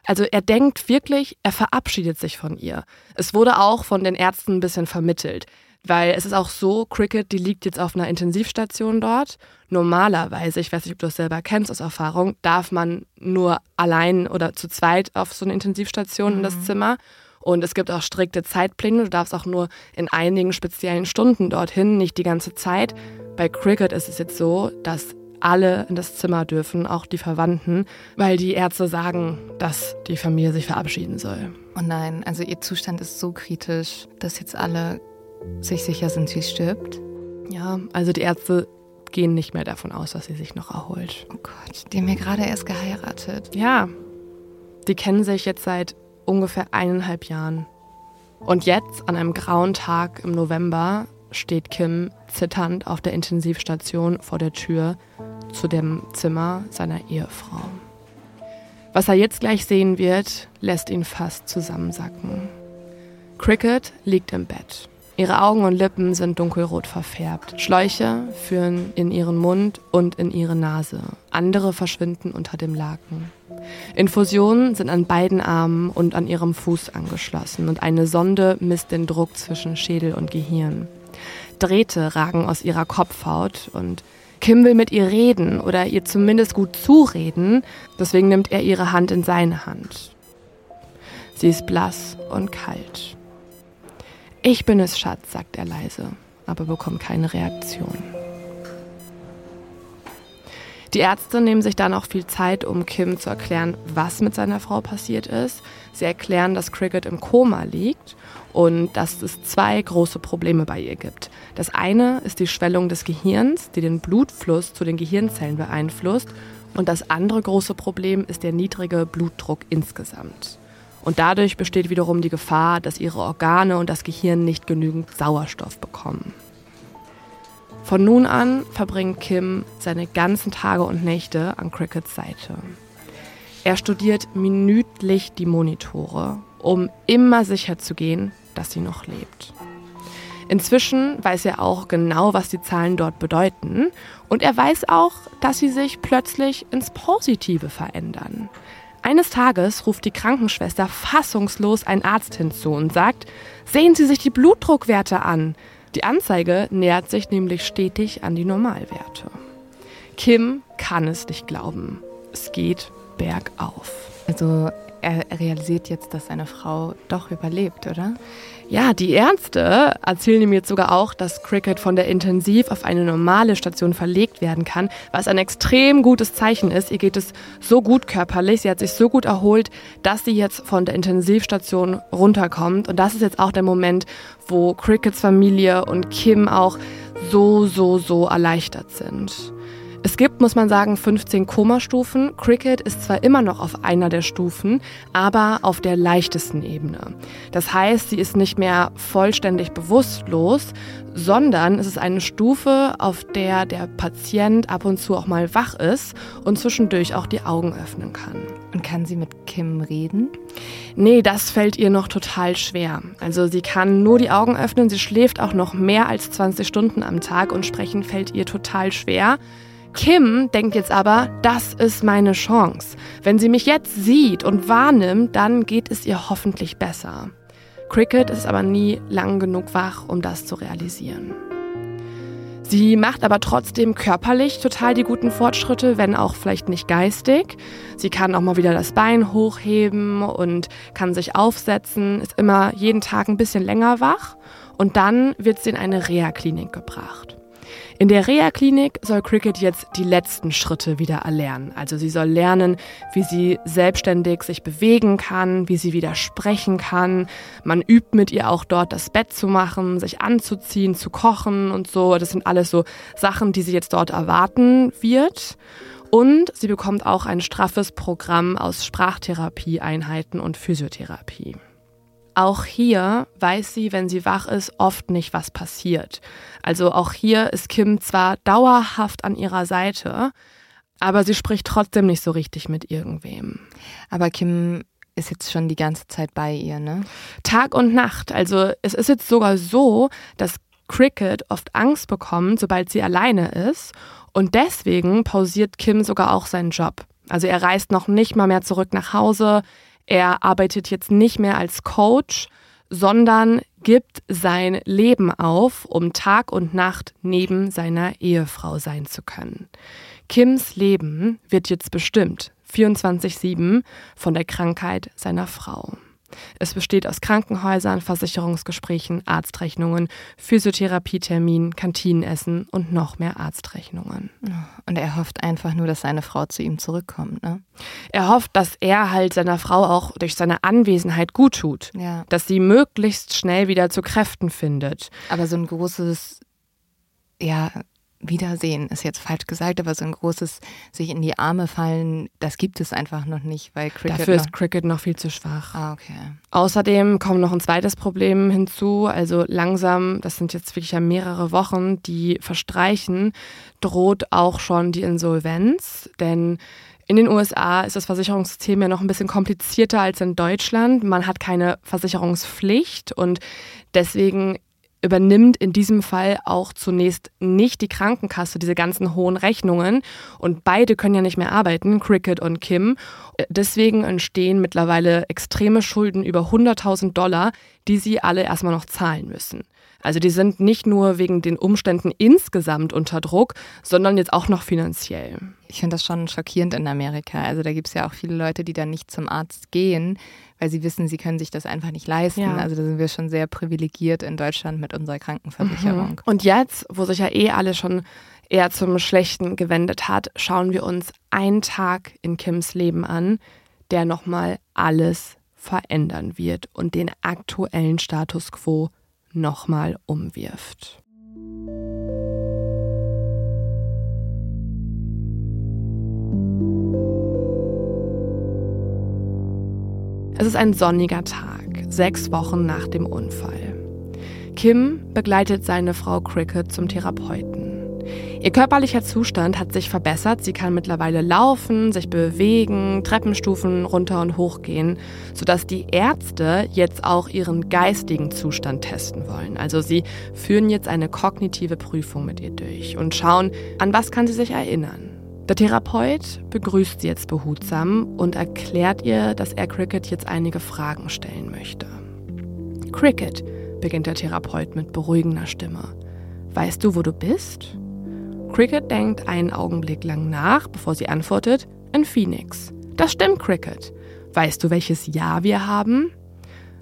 Also er denkt wirklich, er verabschiedet sich von ihr. Es wurde auch von den Ärzten ein bisschen vermittelt. Weil es ist auch so, Cricket, die liegt jetzt auf einer Intensivstation dort. Normalerweise, ich weiß nicht, ob du das selber kennst aus Erfahrung, darf man nur allein oder zu zweit auf so eine Intensivstation mhm. in das mhm. Zimmer. Und es gibt auch strikte Zeitpläne. Du darfst auch nur in einigen speziellen Stunden dorthin, nicht die ganze Zeit. Bei Cricket ist es jetzt so, dass alle in das Zimmer dürfen, auch die Verwandten, weil die Ärzte sagen, dass die Familie sich verabschieden soll. Oh nein, also ihr Zustand ist so kritisch, dass jetzt alle sich sicher sind, sie stirbt. Ja, also die Ärzte gehen nicht mehr davon aus, dass sie sich noch erholt. Oh Gott, die haben ja gerade erst geheiratet. Ja, die kennen sich jetzt seit ungefähr eineinhalb Jahren. Und jetzt, an einem grauen Tag im November, steht Kim zitternd auf der Intensivstation vor der Tür zu dem Zimmer seiner Ehefrau. Was er jetzt gleich sehen wird, lässt ihn fast zusammensacken. Cricket liegt im Bett. Ihre Augen und Lippen sind dunkelrot verfärbt. Schläuche führen in ihren Mund und in ihre Nase. Andere verschwinden unter dem Laken. Infusionen sind an beiden Armen und an ihrem Fuß angeschlossen und eine Sonde misst den Druck zwischen Schädel und Gehirn. Drähte ragen aus ihrer Kopfhaut und Kim will mit ihr reden oder ihr zumindest gut zureden, deswegen nimmt er ihre Hand in seine Hand. Sie ist blass und kalt. Ich bin es, Schatz, sagt er leise, aber bekommt keine Reaktion. Die Ärzte nehmen sich dann auch viel Zeit, um Kim zu erklären, was mit seiner Frau passiert ist. Sie erklären, dass Cricket im Koma liegt und dass es zwei große Probleme bei ihr gibt. Das eine ist die Schwellung des Gehirns, die den Blutfluss zu den Gehirnzellen beeinflusst. Und das andere große Problem ist der niedrige Blutdruck insgesamt. Und dadurch besteht wiederum die Gefahr, dass ihre Organe und das Gehirn nicht genügend Sauerstoff bekommen. Von nun an verbringt Kim seine ganzen Tage und Nächte an Crickets Seite. Er studiert minütlich die Monitore, um immer sicher zu gehen, dass sie noch lebt. Inzwischen weiß er auch genau, was die Zahlen dort bedeuten und er weiß auch, dass sie sich plötzlich ins Positive verändern. Eines Tages ruft die Krankenschwester fassungslos einen Arzt hinzu und sagt, sehen Sie sich die Blutdruckwerte an. Die Anzeige nähert sich nämlich stetig an die Normalwerte. Kim kann es nicht glauben. Es geht bergauf. Also er realisiert jetzt, dass seine Frau doch überlebt, oder? Ja, die Ärzte erzählen ihm jetzt sogar auch, dass Cricket von der Intensiv auf eine normale Station verlegt werden kann, was ein extrem gutes Zeichen ist. Ihr geht es so gut körperlich, sie hat sich so gut erholt, dass sie jetzt von der Intensivstation runterkommt. Und das ist jetzt auch der Moment, wo Crickets Familie und Kim auch so, so, so erleichtert sind. Es gibt, muss man sagen, 15 Komastufen. Cricket ist zwar immer noch auf einer der Stufen, aber auf der leichtesten Ebene. Das heißt, sie ist nicht mehr vollständig bewusstlos, sondern es ist eine Stufe, auf der der Patient ab und zu auch mal wach ist und zwischendurch auch die Augen öffnen kann. Und kann sie mit Kim reden? Nee, das fällt ihr noch total schwer. Also sie kann nur die Augen öffnen, sie schläft auch noch mehr als 20 Stunden am Tag und sprechen fällt ihr total schwer. Kim denkt jetzt aber, das ist meine Chance. Wenn sie mich jetzt sieht und wahrnimmt, dann geht es ihr hoffentlich besser. Cricket ist aber nie lang genug wach, um das zu realisieren. Sie macht aber trotzdem körperlich total die guten Fortschritte, wenn auch vielleicht nicht geistig. Sie kann auch mal wieder das Bein hochheben und kann sich aufsetzen, ist immer jeden Tag ein bisschen länger wach und dann wird sie in eine Reha-Klinik gebracht. In der Reha-Klinik soll Cricket jetzt die letzten Schritte wieder erlernen. Also sie soll lernen, wie sie selbstständig sich bewegen kann, wie sie wieder sprechen kann. Man übt mit ihr auch dort das Bett zu machen, sich anzuziehen, zu kochen und so. Das sind alles so Sachen, die sie jetzt dort erwarten wird. Und sie bekommt auch ein straffes Programm aus Sprachtherapie-Einheiten und Physiotherapie. Auch hier weiß sie, wenn sie wach ist, oft nicht, was passiert. Also auch hier ist Kim zwar dauerhaft an ihrer Seite, aber sie spricht trotzdem nicht so richtig mit irgendwem. Aber Kim ist jetzt schon die ganze Zeit bei ihr, ne? Tag und Nacht. Also es ist jetzt sogar so, dass Cricket oft Angst bekommt, sobald sie alleine ist. Und deswegen pausiert Kim sogar auch seinen Job. Also er reist noch nicht mal mehr zurück nach Hause. Er arbeitet jetzt nicht mehr als Coach, sondern gibt sein Leben auf, um Tag und Nacht neben seiner Ehefrau sein zu können. Kims Leben wird jetzt bestimmt 24-7 von der Krankheit seiner Frau. Es besteht aus Krankenhäusern, Versicherungsgesprächen, Arztrechnungen, Physiotherapieterminen, Kantinenessen und noch mehr Arztrechnungen. Und er hofft einfach nur, dass seine Frau zu ihm zurückkommt, ne? Er hofft, dass er halt seiner Frau auch durch seine Anwesenheit gut tut. Ja. Dass sie möglichst schnell wieder zu Kräften findet. Aber so ein großes, ja, Wiedersehen ist jetzt falsch gesagt, aber so ein großes sich in die Arme fallen, das gibt es einfach noch nicht, weil Cricket. Dafür ist Cricket noch viel zu schwach. Ah, okay. Außerdem kommt noch ein zweites Problem hinzu. Also langsam, das sind jetzt wirklich ja mehrere Wochen, die verstreichen, droht auch schon die Insolvenz. Denn in den USA ist das Versicherungssystem ja noch ein bisschen komplizierter als in Deutschland. Man hat keine Versicherungspflicht und deswegen übernimmt in diesem Fall auch zunächst nicht die Krankenkasse diese ganzen hohen Rechnungen und beide können ja nicht mehr arbeiten, Cricket und Kim. Deswegen entstehen mittlerweile extreme Schulden über 100.000 Dollar, die sie alle erstmal noch zahlen müssen. Also die sind nicht nur wegen den Umständen insgesamt unter Druck, sondern jetzt auch noch finanziell. Ich finde das schon schockierend in Amerika. Also da gibt es ja auch viele Leute, die dann nicht zum Arzt gehen, weil sie wissen, sie können sich das einfach nicht leisten. Ja. Also da sind wir schon sehr privilegiert in Deutschland mit unserer Krankenversicherung. Mhm. Und jetzt, wo sich ja eh alle schon eher zum Schlechten gewendet hat, schauen wir uns einen Tag in Kims Leben an, der nochmal alles verändern wird und den aktuellen Status quo nochmal umwirft. Es ist ein sonniger Tag, sechs Wochen nach dem Unfall. Kim begleitet seine Frau Cricket zum Therapeuten. Ihr körperlicher Zustand hat sich verbessert. Sie kann mittlerweile laufen, sich bewegen, Treppenstufen runter und hoch gehen, sodass die Ärzte jetzt auch ihren geistigen Zustand testen wollen. Also sie führen jetzt eine kognitive Prüfung mit ihr durch und schauen, an was kann sie sich erinnern. Der Therapeut begrüßt sie jetzt behutsam und erklärt ihr, dass er Cricket jetzt einige Fragen stellen möchte. Cricket, beginnt der Therapeut mit beruhigender Stimme. Weißt du, wo du bist? Cricket denkt einen Augenblick lang nach, bevor sie antwortet, in Phoenix. Das stimmt, Cricket. Weißt du, welches Jahr wir haben?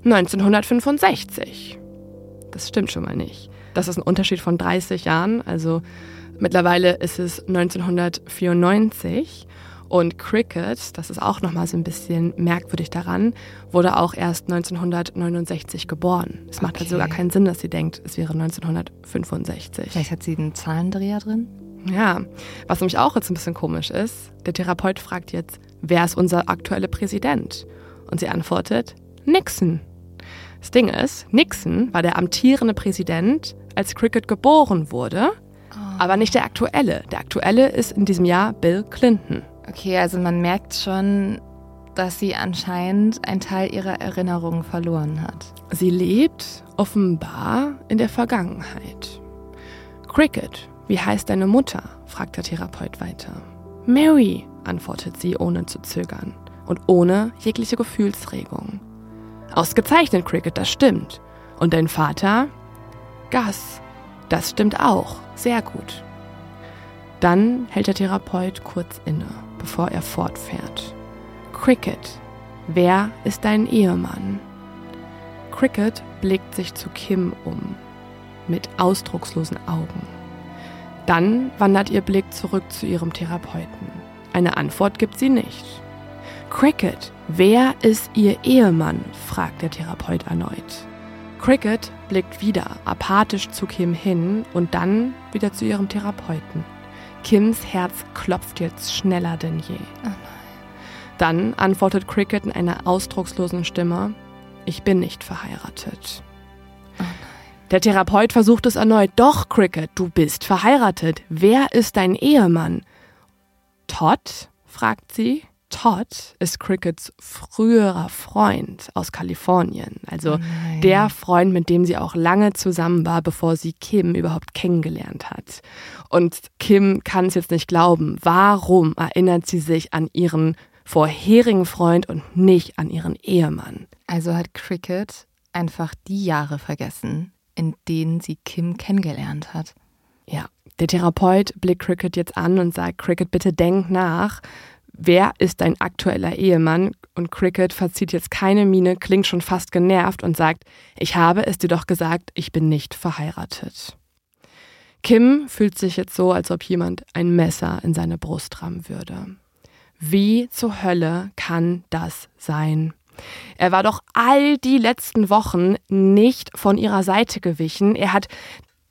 1965. Das stimmt schon mal nicht. Das ist ein Unterschied von 30 Jahren. Also mittlerweile ist es 1994. Und Cricket, das ist auch nochmal so ein bisschen merkwürdig daran, wurde auch erst 1969 geboren. Es macht halt okay. halt sogar keinen Sinn, dass sie denkt, es wäre 1965. Vielleicht hat sie einen Zahlendreher drin? Ja, was nämlich auch jetzt ein bisschen komisch ist, der Therapeut fragt jetzt, wer ist unser aktueller Präsident? Und sie antwortet, Nixon. Das Ding ist, Nixon war der amtierende Präsident, als Cricket geboren wurde, oh. aber nicht der aktuelle. Der aktuelle ist in diesem Jahr Bill Clinton. Okay, also man merkt schon, dass sie anscheinend einen Teil ihrer Erinnerungen verloren hat. Sie lebt offenbar in der Vergangenheit. Cricket, wie heißt deine Mutter? fragt der Therapeut weiter. Mary, antwortet sie ohne zu zögern und ohne jegliche Gefühlsregung. Ausgezeichnet, Cricket, das stimmt. Und dein Vater? Gus, das stimmt auch. Sehr gut. Dann hält der Therapeut kurz inne, bevor er fortfährt. Cricket, wer ist dein Ehemann? Cricket blickt sich zu Kim um, mit ausdruckslosen Augen. Dann wandert ihr Blick zurück zu ihrem Therapeuten. Eine Antwort gibt sie nicht. Cricket, wer ist ihr Ehemann? fragt der Therapeut erneut. Cricket blickt wieder apathisch zu Kim hin und dann wieder zu ihrem Therapeuten. Kims Herz klopft jetzt schneller denn je. Oh dann antwortet Cricket in einer ausdruckslosen Stimme, ich bin nicht verheiratet. Oh Der Therapeut versucht es erneut. Doch, Cricket, du bist verheiratet. Wer ist dein Ehemann? Todd? fragt sie. Todd ist Crickets früherer Freund aus Kalifornien. Also oh der Freund, mit dem sie auch lange zusammen war, bevor sie Kim überhaupt kennengelernt hat. Und Kim kann es jetzt nicht glauben. Warum erinnert sie sich an ihren vorherigen Freund und nicht an ihren Ehemann? Also hat Cricket einfach die Jahre vergessen, in denen sie Kim kennengelernt hat. Ja, der Therapeut blickt Cricket jetzt an und sagt, Cricket, bitte denk nach, wer ist dein aktueller Ehemann? Und Cricket verzieht jetzt keine Miene, klingt schon fast genervt und sagt, ich habe es dir doch gesagt, ich bin nicht verheiratet. Kim fühlt sich jetzt so, als ob jemand ein Messer in seine Brust rammen würde. Wie zur Hölle kann das sein? Er war doch all die letzten Wochen nicht von ihrer Seite gewichen. Er hat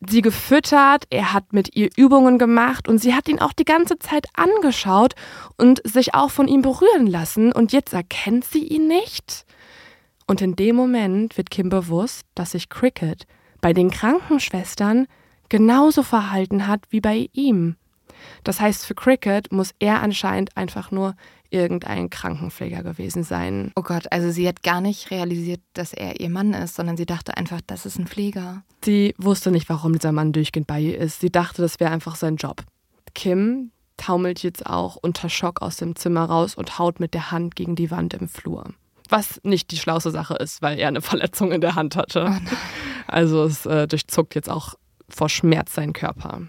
sie gefüttert, er hat mit ihr Übungen gemacht und sie hat ihn auch die ganze Zeit angeschaut und sich auch von ihm berühren lassen und jetzt erkennt sie ihn nicht? Und in dem Moment wird Kim bewusst, dass sich Cricket bei den Krankenschwestern genauso verhalten hat wie bei ihm. Das heißt, für Cricket muss er anscheinend einfach nur irgendein Krankenpfleger gewesen sein. Oh Gott, also sie hat gar nicht realisiert, dass er ihr Mann ist, sondern sie dachte einfach, das ist ein Pfleger. Sie wusste nicht, warum dieser Mann durchgehend bei ihr ist. Sie dachte, das wäre einfach sein Job. Kim taumelt jetzt auch unter Schock aus dem Zimmer raus und haut mit der Hand gegen die Wand im Flur. Was nicht die schlauste Sache ist, weil er eine Verletzung in der Hand hatte. Oh also es äh, durchzuckt jetzt auch vor Schmerz seinen Körper.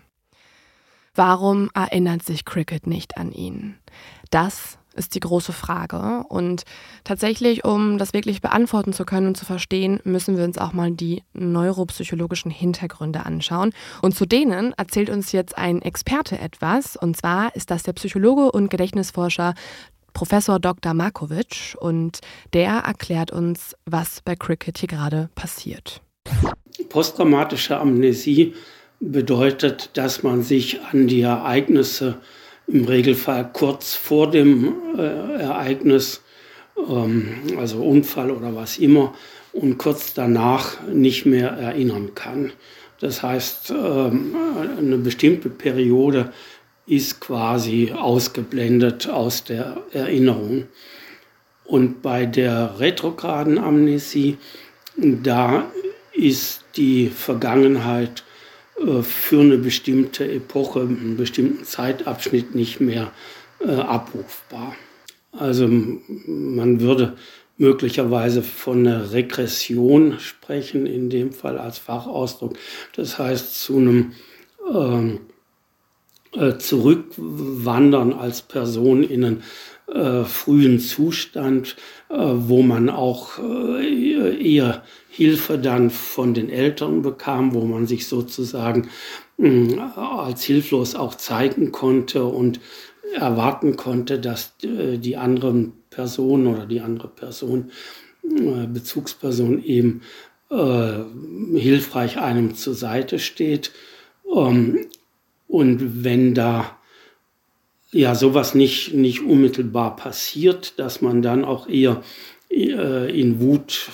Warum erinnert sich Cricket nicht an ihn? Das ist die große Frage. Und tatsächlich, um das wirklich beantworten zu können und zu verstehen, müssen wir uns auch mal die neuropsychologischen Hintergründe anschauen. Und zu denen erzählt uns jetzt ein Experte etwas. Und zwar ist das der Psychologe und Gedächtnisforscher Professor Dr. Markovic. Und der erklärt uns, was bei Cricket hier gerade passiert. Posttraumatische Amnesie bedeutet, dass man sich an die Ereignisse im Regelfall kurz vor dem äh, Ereignis, ähm, also Unfall oder was immer, und kurz danach nicht mehr erinnern kann. Das heißt, ähm, eine bestimmte Periode ist quasi ausgeblendet aus der Erinnerung. Und bei der retrograden Amnesie, da ist die Vergangenheit für eine bestimmte Epoche, einen bestimmten Zeitabschnitt nicht mehr äh, abrufbar. Also man würde möglicherweise von einer Regression sprechen, in dem Fall als Fachausdruck. Das heißt zu einem ähm, äh, Zurückwandern als Person in einen äh, frühen Zustand, äh, wo man auch äh, eher Hilfe dann von den Eltern bekam, wo man sich sozusagen mm, als hilflos auch zeigen konnte und erwarten konnte, dass äh, die anderen Personen oder die andere Person, äh, Bezugsperson eben äh, hilfreich einem zur Seite steht. Ähm, Und wenn da ja sowas nicht, nicht unmittelbar passiert, dass man dann auch eher äh, in Wut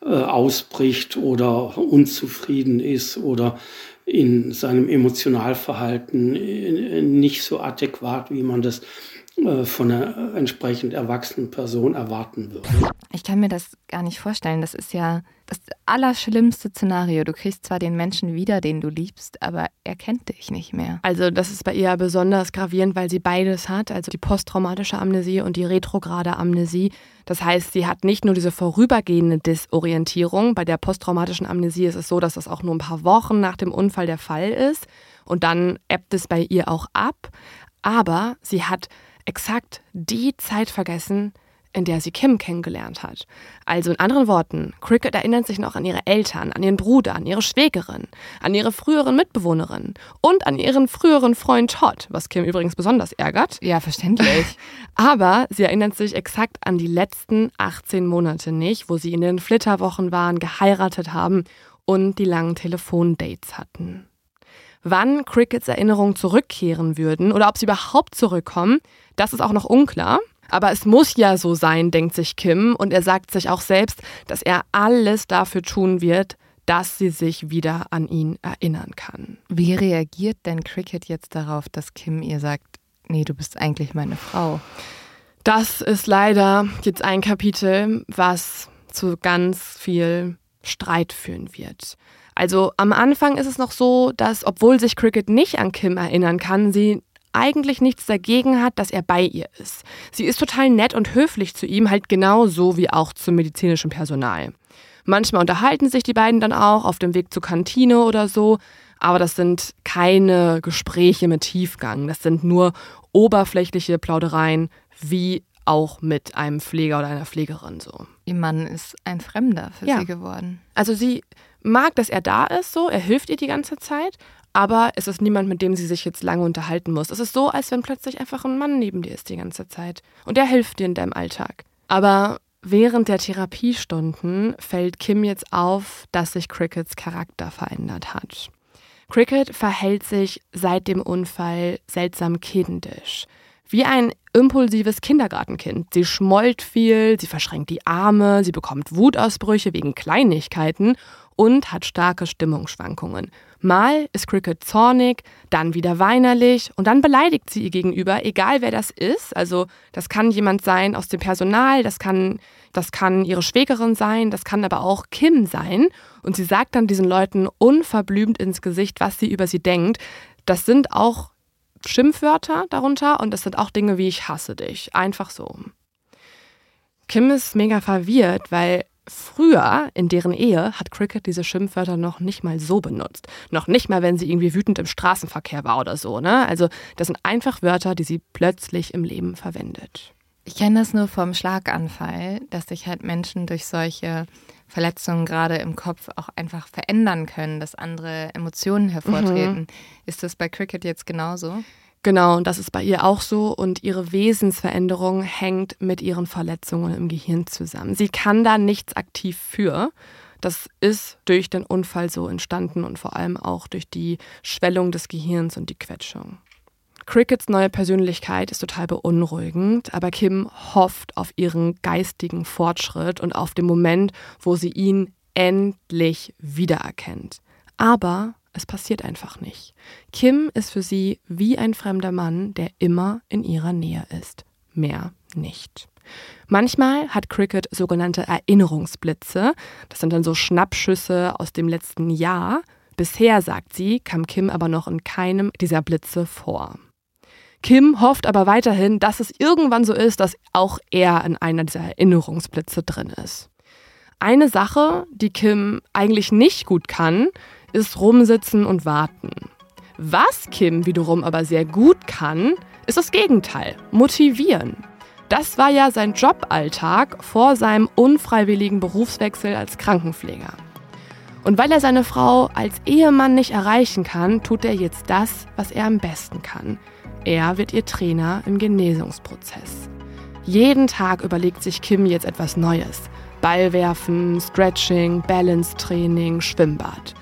äh, ausbricht oder unzufrieden ist oder in seinem Emotionalverhalten äh, nicht so adäquat, wie man das von einer entsprechend erwachsenen Person erwarten würde. Ich kann mir das gar nicht vorstellen. Das ist ja das allerschlimmste Szenario. Du kriegst zwar den Menschen wieder, den du liebst, aber er kennt dich nicht mehr. Also das ist bei ihr besonders gravierend, weil sie beides hat, also die posttraumatische Amnesie und die retrograde Amnesie. Das heißt, sie hat nicht nur diese vorübergehende Disorientierung. Bei der posttraumatischen Amnesie ist es so, dass das auch nur ein paar Wochen nach dem Unfall der Fall ist und dann ebbt es bei ihr auch ab. Aber sie hat exakt die Zeit vergessen, in der sie Kim kennengelernt hat. Also in anderen Worten, Cricket erinnert sich noch an ihre Eltern, an ihren Bruder, an ihre Schwägerin, an ihre früheren Mitbewohnerin und an ihren früheren Freund Todd, was Kim übrigens besonders ärgert. Ja, verständlich. Aber sie erinnert sich exakt an die letzten 18 Monate nicht, wo sie in den Flitterwochen waren, geheiratet haben und die langen Telefondates hatten. Wann Crickets Erinnerungen zurückkehren würden oder ob sie überhaupt zurückkommen, das ist auch noch unklar. Aber es muss ja so sein, denkt sich Kim. Und er sagt sich auch selbst, dass er alles dafür tun wird, dass sie sich wieder an ihn erinnern kann. Wie reagiert denn Cricket jetzt darauf, dass Kim ihr sagt, nee, du bist eigentlich meine Frau? Das ist leider jetzt ein Kapitel, was zu ganz viel Streit führen wird. Also am Anfang ist es noch so, dass obwohl sich Cricket nicht an Kim erinnern kann, sie eigentlich nichts dagegen hat, dass er bei ihr ist. Sie ist total nett und höflich zu ihm, halt genauso wie auch zum medizinischen Personal. Manchmal unterhalten sich die beiden dann auch auf dem Weg zur Kantine oder so, aber das sind keine Gespräche mit Tiefgang. Das sind nur oberflächliche Plaudereien, wie auch mit einem Pfleger oder einer Pflegerin so. Ihr Mann ist ein Fremder für ja. sie geworden. Also sie mag, dass er da ist, so, er hilft ihr die ganze Zeit, aber es ist niemand, mit dem sie sich jetzt lange unterhalten muss. Es ist so, als wenn plötzlich einfach ein Mann neben dir ist die ganze Zeit. Und der hilft dir in deinem Alltag. Aber während der Therapiestunden fällt Kim jetzt auf, dass sich Crickets Charakter verändert hat. Cricket verhält sich seit dem Unfall seltsam kindisch. Wie ein impulsives Kindergartenkind. Sie schmollt viel, sie verschränkt die Arme, sie bekommt Wutausbrüche wegen Kleinigkeiten und hat starke Stimmungsschwankungen. Mal ist Cricket zornig, dann wieder weinerlich und dann beleidigt sie ihr gegenüber, egal wer das ist. Also das kann jemand sein aus dem Personal, das kann, das kann ihre Schwägerin sein, das kann aber auch Kim sein. Und sie sagt dann diesen Leuten unverblümt ins Gesicht, was sie über sie denkt. Das sind auch Schimpfwörter darunter und das sind auch Dinge wie ich hasse dich. Einfach so. Kim ist mega verwirrt, weil Früher in deren Ehe hat Cricket diese Schimpfwörter noch nicht mal so benutzt. Noch nicht mal, wenn sie irgendwie wütend im Straßenverkehr war oder so. Ne? Also das sind einfach Wörter, die sie plötzlich im Leben verwendet. Ich kenne das nur vom Schlaganfall, dass sich halt Menschen durch solche Verletzungen gerade im Kopf auch einfach verändern können, dass andere Emotionen hervortreten. Mhm. Ist das bei Cricket jetzt genauso? Genau, und das ist bei ihr auch so. Und ihre Wesensveränderung hängt mit ihren Verletzungen im Gehirn zusammen. Sie kann da nichts aktiv für. Das ist durch den Unfall so entstanden und vor allem auch durch die Schwellung des Gehirns und die Quetschung. Crickets neue Persönlichkeit ist total beunruhigend, aber Kim hofft auf ihren geistigen Fortschritt und auf den Moment, wo sie ihn endlich wiedererkennt. Aber es passiert einfach nicht. Kim ist für sie wie ein fremder Mann, der immer in ihrer Nähe ist. Mehr nicht. Manchmal hat Cricket sogenannte Erinnerungsblitze. Das sind dann so Schnappschüsse aus dem letzten Jahr. Bisher, sagt sie, kam Kim aber noch in keinem dieser Blitze vor. Kim hofft aber weiterhin, dass es irgendwann so ist, dass auch er in einer dieser Erinnerungsblitze drin ist. Eine Sache, die Kim eigentlich nicht gut kann, ist rumsitzen und warten. Was Kim wiederum aber sehr gut kann, ist das Gegenteil, motivieren. Das war ja sein Joballtag vor seinem unfreiwilligen Berufswechsel als Krankenpfleger. Und weil er seine Frau als Ehemann nicht erreichen kann, tut er jetzt das, was er am besten kann. Er wird ihr Trainer im Genesungsprozess. Jeden Tag überlegt sich Kim jetzt etwas Neues. Ballwerfen, Stretching, Balance-Training, Schwimmbad.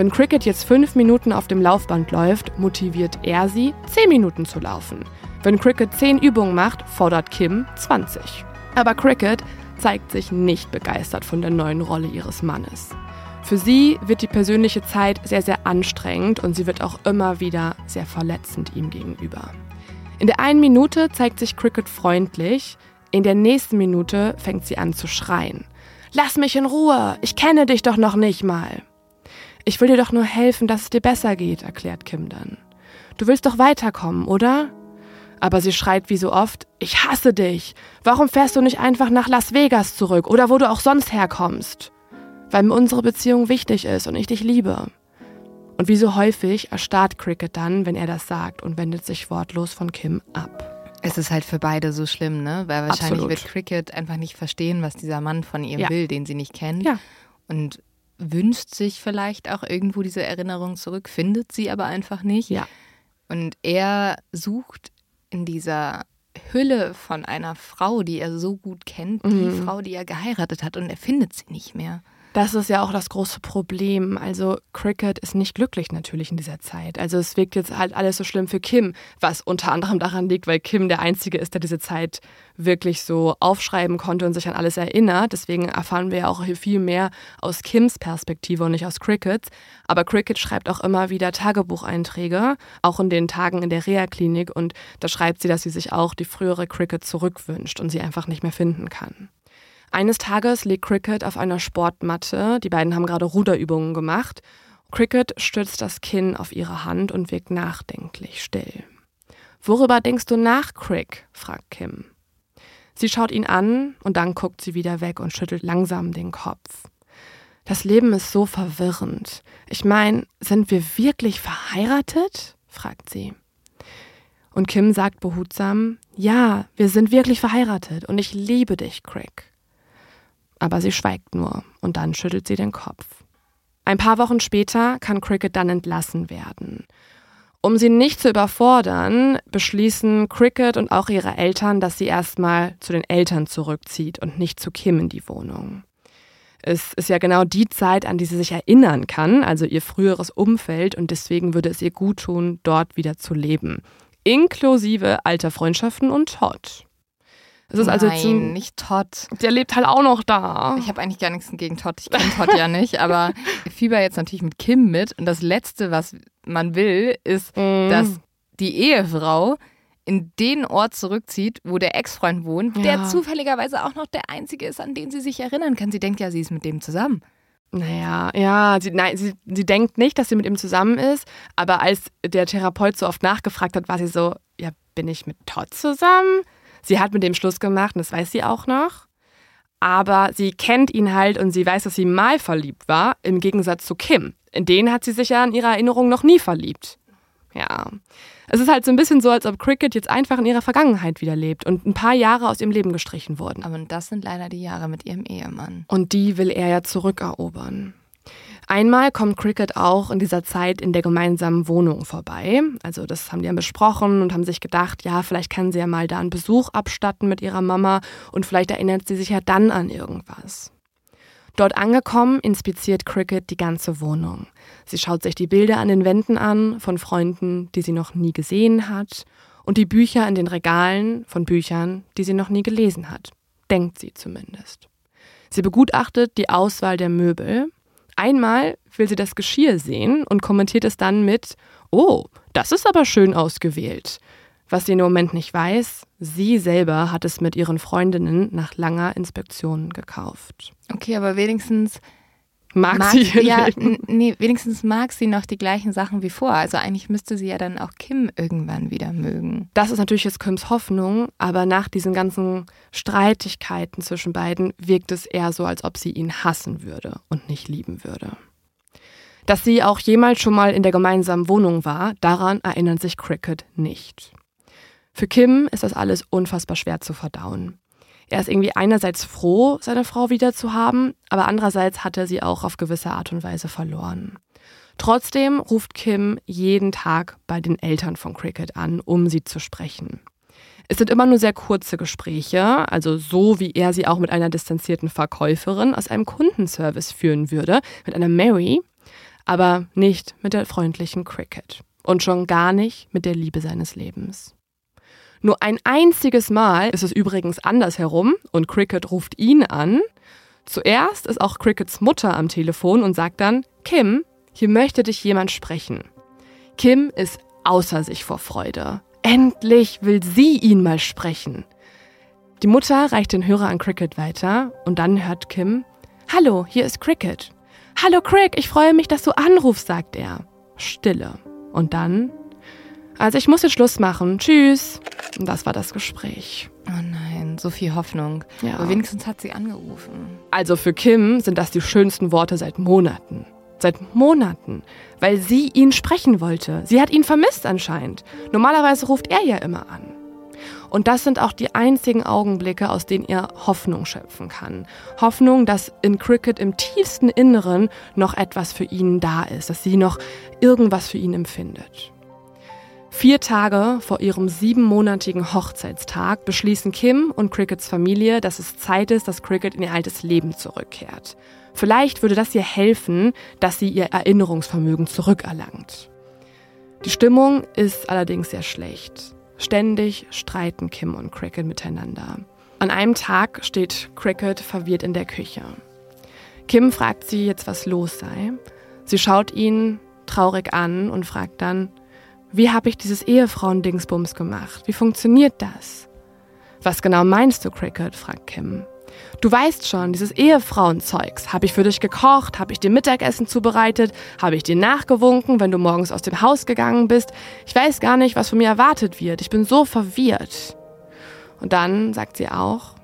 Wenn Cricket jetzt fünf Minuten auf dem Laufband läuft, motiviert er sie, zehn Minuten zu laufen. Wenn Cricket zehn Übungen macht, fordert Kim 20. Aber Cricket zeigt sich nicht begeistert von der neuen Rolle ihres Mannes. Für sie wird die persönliche Zeit sehr, sehr anstrengend und sie wird auch immer wieder sehr verletzend ihm gegenüber. In der einen Minute zeigt sich Cricket freundlich, in der nächsten Minute fängt sie an zu schreien. Lass mich in Ruhe, ich kenne dich doch noch nicht mal. Ich will dir doch nur helfen, dass es dir besser geht, erklärt Kim dann. Du willst doch weiterkommen, oder? Aber sie schreit wie so oft, ich hasse dich. Warum fährst du nicht einfach nach Las Vegas zurück oder wo du auch sonst herkommst? Weil mir unsere Beziehung wichtig ist und ich dich liebe. Und wie so häufig erstarrt Cricket dann, wenn er das sagt und wendet sich wortlos von Kim ab. Es ist halt für beide so schlimm, ne? Weil wahrscheinlich Absolut. wird Cricket einfach nicht verstehen, was dieser Mann von ihr Ja. will, den sie nicht kennt. Ja. Und wünscht sich vielleicht auch irgendwo diese Erinnerung zurück, findet sie aber einfach nicht. Ja. Und er sucht in dieser Hülle von einer Frau, die er so gut kennt, die Mhm. Frau, die er geheiratet hat, und er findet sie nicht mehr. Das ist ja auch das große Problem. Also Cricket ist nicht glücklich natürlich in dieser Zeit. Also es wirkt jetzt halt alles so schlimm für Kim, was unter anderem daran liegt, weil Kim der Einzige ist, der diese Zeit wirklich so aufschreiben konnte und sich an alles erinnert. Deswegen erfahren wir ja auch viel mehr aus Kims Perspektive und nicht aus Crickets. Aber Cricket schreibt auch immer wieder Tagebucheinträge, auch in den Tagen in der Reha-Klinik. Und da schreibt sie, dass sie sich auch die frühere Cricket zurückwünscht und sie einfach nicht mehr finden kann. Eines Tages liegt Cricket auf einer Sportmatte. Die beiden haben gerade Ruderübungen gemacht. Cricket stützt das Kinn auf ihre Hand und wirkt nachdenklich still. Worüber denkst du nach, Crick? fragt Kim. Sie schaut ihn an und dann guckt sie wieder weg und schüttelt langsam den Kopf. Das Leben ist so verwirrend. Ich meine, sind wir wirklich verheiratet? fragt sie. Und Kim sagt behutsam, ja, wir sind wirklich verheiratet und ich liebe dich, Crick. Aber sie schweigt nur und dann schüttelt sie den Kopf. Ein paar Wochen später kann Cricket dann entlassen werden. Um sie nicht zu überfordern, beschließen Cricket und auch ihre Eltern, dass sie erstmal zu den Eltern zurückzieht und nicht zu Kim in die Wohnung. Es ist ja genau die Zeit, an die sie sich erinnern kann, also ihr früheres Umfeld, und deswegen würde es ihr gut tun, dort wieder zu leben. Inklusive alter Freundschaften und Todd. Es ist also jetzt Nein, ein, nicht Todd. der lebt halt auch noch da. Ich habe eigentlich gar nichts gegen Todd. Ich kenne Todd ja nicht, aber ich fieber jetzt natürlich mit Kim mit. Und das Letzte, was man will, ist, Mhm. dass die Ehefrau in den Ort zurückzieht, wo der Ex-Freund wohnt, der Ja. zufälligerweise auch noch der einzige ist, an den sie sich erinnern kann. Sie denkt ja, sie ist mit dem zusammen. Naja, ja, sie, nein, sie, sie denkt nicht, dass sie mit ihm zusammen ist, aber als der Therapeut so oft nachgefragt hat, war sie so, ja, bin ich mit Todd zusammen? Sie hat mit dem Schluss gemacht und das weiß sie auch noch. Aber sie kennt ihn halt und sie weiß, dass sie mal verliebt war, im Gegensatz zu Kim. In den hat sie sich ja in ihrer Erinnerung noch nie verliebt. Ja. Es ist halt so ein bisschen so, als ob Cricket jetzt einfach in ihrer Vergangenheit wieder lebt und ein paar Jahre aus ihrem Leben gestrichen wurden. Aber das sind leider die Jahre mit ihrem Ehemann. Und die will er ja zurückerobern. Einmal kommt Cricket auch in dieser Zeit in der gemeinsamen Wohnung vorbei. Also das haben die dann besprochen und haben sich gedacht, ja, vielleicht kann sie ja mal da einen Besuch abstatten mit ihrer Mama und vielleicht erinnert sie sich ja dann an irgendwas. Dort angekommen, inspiziert Cricket die ganze Wohnung. Sie schaut sich die Bilder an den Wänden an von Freunden, die sie noch nie gesehen hat, und die Bücher in den Regalen von Büchern, die sie noch nie gelesen hat. Denkt sie zumindest. Sie begutachtet die Auswahl der Möbel. Einmal will sie das Geschirr sehen und kommentiert es dann mit, oh, das ist aber schön ausgewählt. Was sie im Moment nicht weiß, sie selber hat es mit ihren Freundinnen nach langer Inspektion gekauft. Okay, aber wenigstens Mag, mag sie ihr ja, Leben? nee, wenigstens mag sie noch die gleichen Sachen wie vor. Also eigentlich müsste sie ja dann auch Kim irgendwann wieder mögen. Das ist natürlich jetzt Kims Hoffnung, aber nach diesen ganzen Streitigkeiten zwischen beiden wirkt es eher so, als ob sie ihn hassen würde und nicht lieben würde. Dass sie auch jemals schon mal in der gemeinsamen Wohnung war, daran erinnert sich Cricket nicht. Für Kim ist das alles unfassbar schwer zu verdauen. Er ist irgendwie einerseits froh, seine Frau wieder zu haben, aber andererseits hat er sie auch auf gewisse Art und Weise verloren. Trotzdem ruft Kim jeden Tag bei den Eltern von Cricket an, um sie zu sprechen. Es sind immer nur sehr kurze Gespräche, also so wie er sie auch mit einer distanzierten Verkäuferin aus einem Kundenservice führen würde, mit einer Mary. aber nicht mit der freundlichen Cricket und schon gar nicht mit der Liebe seines Lebens. Nur ein einziges Mal ist es übrigens andersherum und Cricket ruft ihn an. Zuerst ist auch Crickets Mutter am Telefon und sagt dann, Kim, hier möchte dich jemand sprechen. Kim ist außer sich vor Freude. Endlich will sie ihn mal sprechen. Die Mutter reicht den Hörer an Cricket weiter und dann hört Kim, Hallo, hier ist Cricket. Hallo Crick, ich freue mich, dass du anrufst, sagt er. Stille. Und dann, also ich muss jetzt Schluss machen. Tschüss. Und das war das Gespräch. Oh nein, so viel Hoffnung. Ja. Aber wenigstens hat sie angerufen. Also für Kim sind das die schönsten Worte seit Monaten. Seit Monaten. Weil sie ihn sprechen wollte. Sie hat ihn vermisst anscheinend. Normalerweise ruft er ja immer an. Und das sind auch die einzigen Augenblicke, aus denen er Hoffnung schöpfen kann. Hoffnung, dass in Cricket im tiefsten Inneren noch etwas für ihn da ist, dass sie noch irgendwas für ihn empfindet. Vier Tage vor ihrem siebenmonatigen Hochzeitstag beschließen Kim und Crickets Familie, dass es Zeit ist, dass Cricket in ihr altes Leben zurückkehrt. Vielleicht würde das ihr helfen, dass sie ihr Erinnerungsvermögen zurückerlangt. Die Stimmung ist allerdings sehr schlecht. Ständig streiten Kim und Cricket miteinander. An einem Tag steht Cricket verwirrt in der Küche. Kim fragt sie jetzt, was los sei. Sie schaut ihn traurig an und fragt dann, wie habe ich dieses Ehefrauen-Dingsbums gemacht? Wie funktioniert das? Was genau meinst du, Cricket? fragt Kim. Du weißt schon, dieses Ehefrauenzeugs. Habe ich für dich gekocht? Habe ich dir Mittagessen zubereitet? Habe ich dir nachgewunken, wenn du morgens aus dem Haus gegangen bist? Ich weiß gar nicht, was von mir erwartet wird. Ich bin so verwirrt. Und dann sagt sie auch,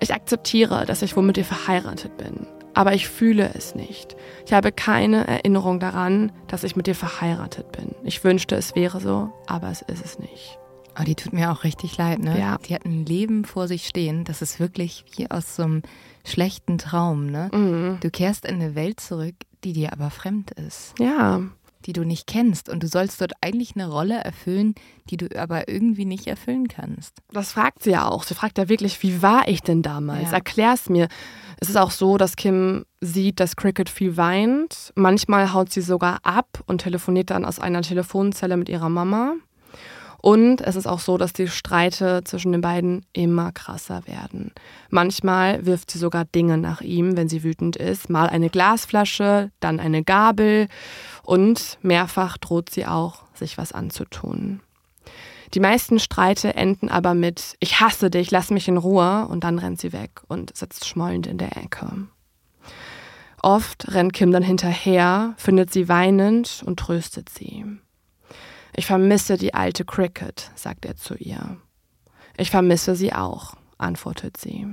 ich akzeptiere, dass ich wohl mit dir verheiratet bin. Aber ich fühle es nicht. Ich habe keine Erinnerung daran, dass ich mit dir verheiratet bin. Ich wünschte, es wäre so, aber es ist es nicht. Oh, die tut mir auch richtig leid, ne? Ja. Die hat ein Leben vor sich stehen. Das ist wirklich wie aus so einem schlechten Traum, ne? Mhm. Du kehrst in eine Welt zurück, die dir aber fremd ist. Ja. Die du nicht kennst. Und du sollst dort eigentlich eine Rolle erfüllen, die du aber irgendwie nicht erfüllen kannst. Das fragt sie ja auch. Sie fragt ja wirklich, wie war ich denn damals? Ja. Erklär's mir. Es ist auch so, dass Kim sieht, dass Cricket viel weint. Manchmal haut sie sogar ab und telefoniert dann aus einer Telefonzelle mit ihrer Mama. Und es ist auch so, dass die Streite zwischen den beiden immer krasser werden. Manchmal wirft sie sogar Dinge nach ihm, wenn sie wütend ist. Mal eine Glasflasche, dann eine Gabel und mehrfach droht sie auch, sich was anzutun. Die meisten Streite enden aber mit Ich hasse dich, lass mich in Ruhe und dann rennt sie weg und sitzt schmollend in der Ecke. Oft rennt Kim dann hinterher, findet sie weinend und tröstet sie. Ich vermisse die alte Cricket, sagt er zu ihr. Ich vermisse sie auch, antwortet sie.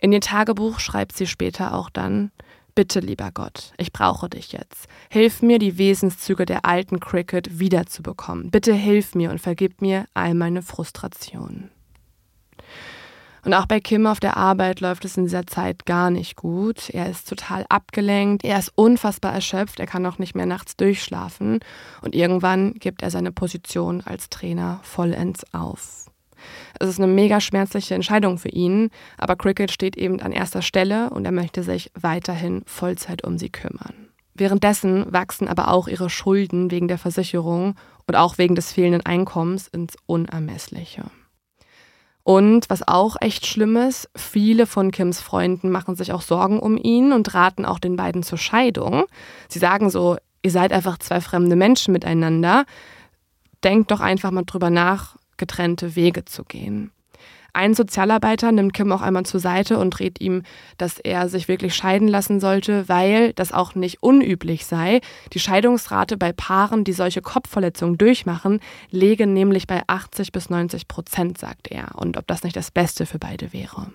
In ihr Tagebuch schreibt sie später auch dann, Bitte, lieber Gott, ich brauche dich jetzt. Hilf mir, die Wesenszüge der alten Cricket wiederzubekommen. Bitte hilf mir und vergib mir all meine Frustrationen. Und auch bei Kim auf der Arbeit läuft es in dieser Zeit gar nicht gut. Er ist total abgelenkt, er ist unfassbar erschöpft, er kann auch nicht mehr nachts durchschlafen und irgendwann gibt er seine Position als Trainer vollends auf. Es ist eine mega schmerzliche Entscheidung für ihn, aber Cricket steht eben an erster Stelle und er möchte sich weiterhin Vollzeit um sie kümmern. Währenddessen wachsen aber auch ihre Schulden wegen der Versicherung und auch wegen des fehlenden Einkommens ins Unermessliche. Und was auch echt schlimm ist, viele von Kims Freunden machen sich auch Sorgen um ihn und raten auch den beiden zur Scheidung. Sie sagen so, ihr seid einfach zwei fremde Menschen miteinander. Denkt doch einfach mal drüber nach, getrennte Wege zu gehen. Ein Sozialarbeiter nimmt Kim auch einmal zur Seite und rät ihm, dass er sich wirklich scheiden lassen sollte, weil das auch nicht unüblich sei. Die Scheidungsrate bei Paaren, die solche Kopfverletzungen durchmachen, läge nämlich bei 80 bis 90 Prozent, sagt er. Und ob das nicht das Beste für beide wäre.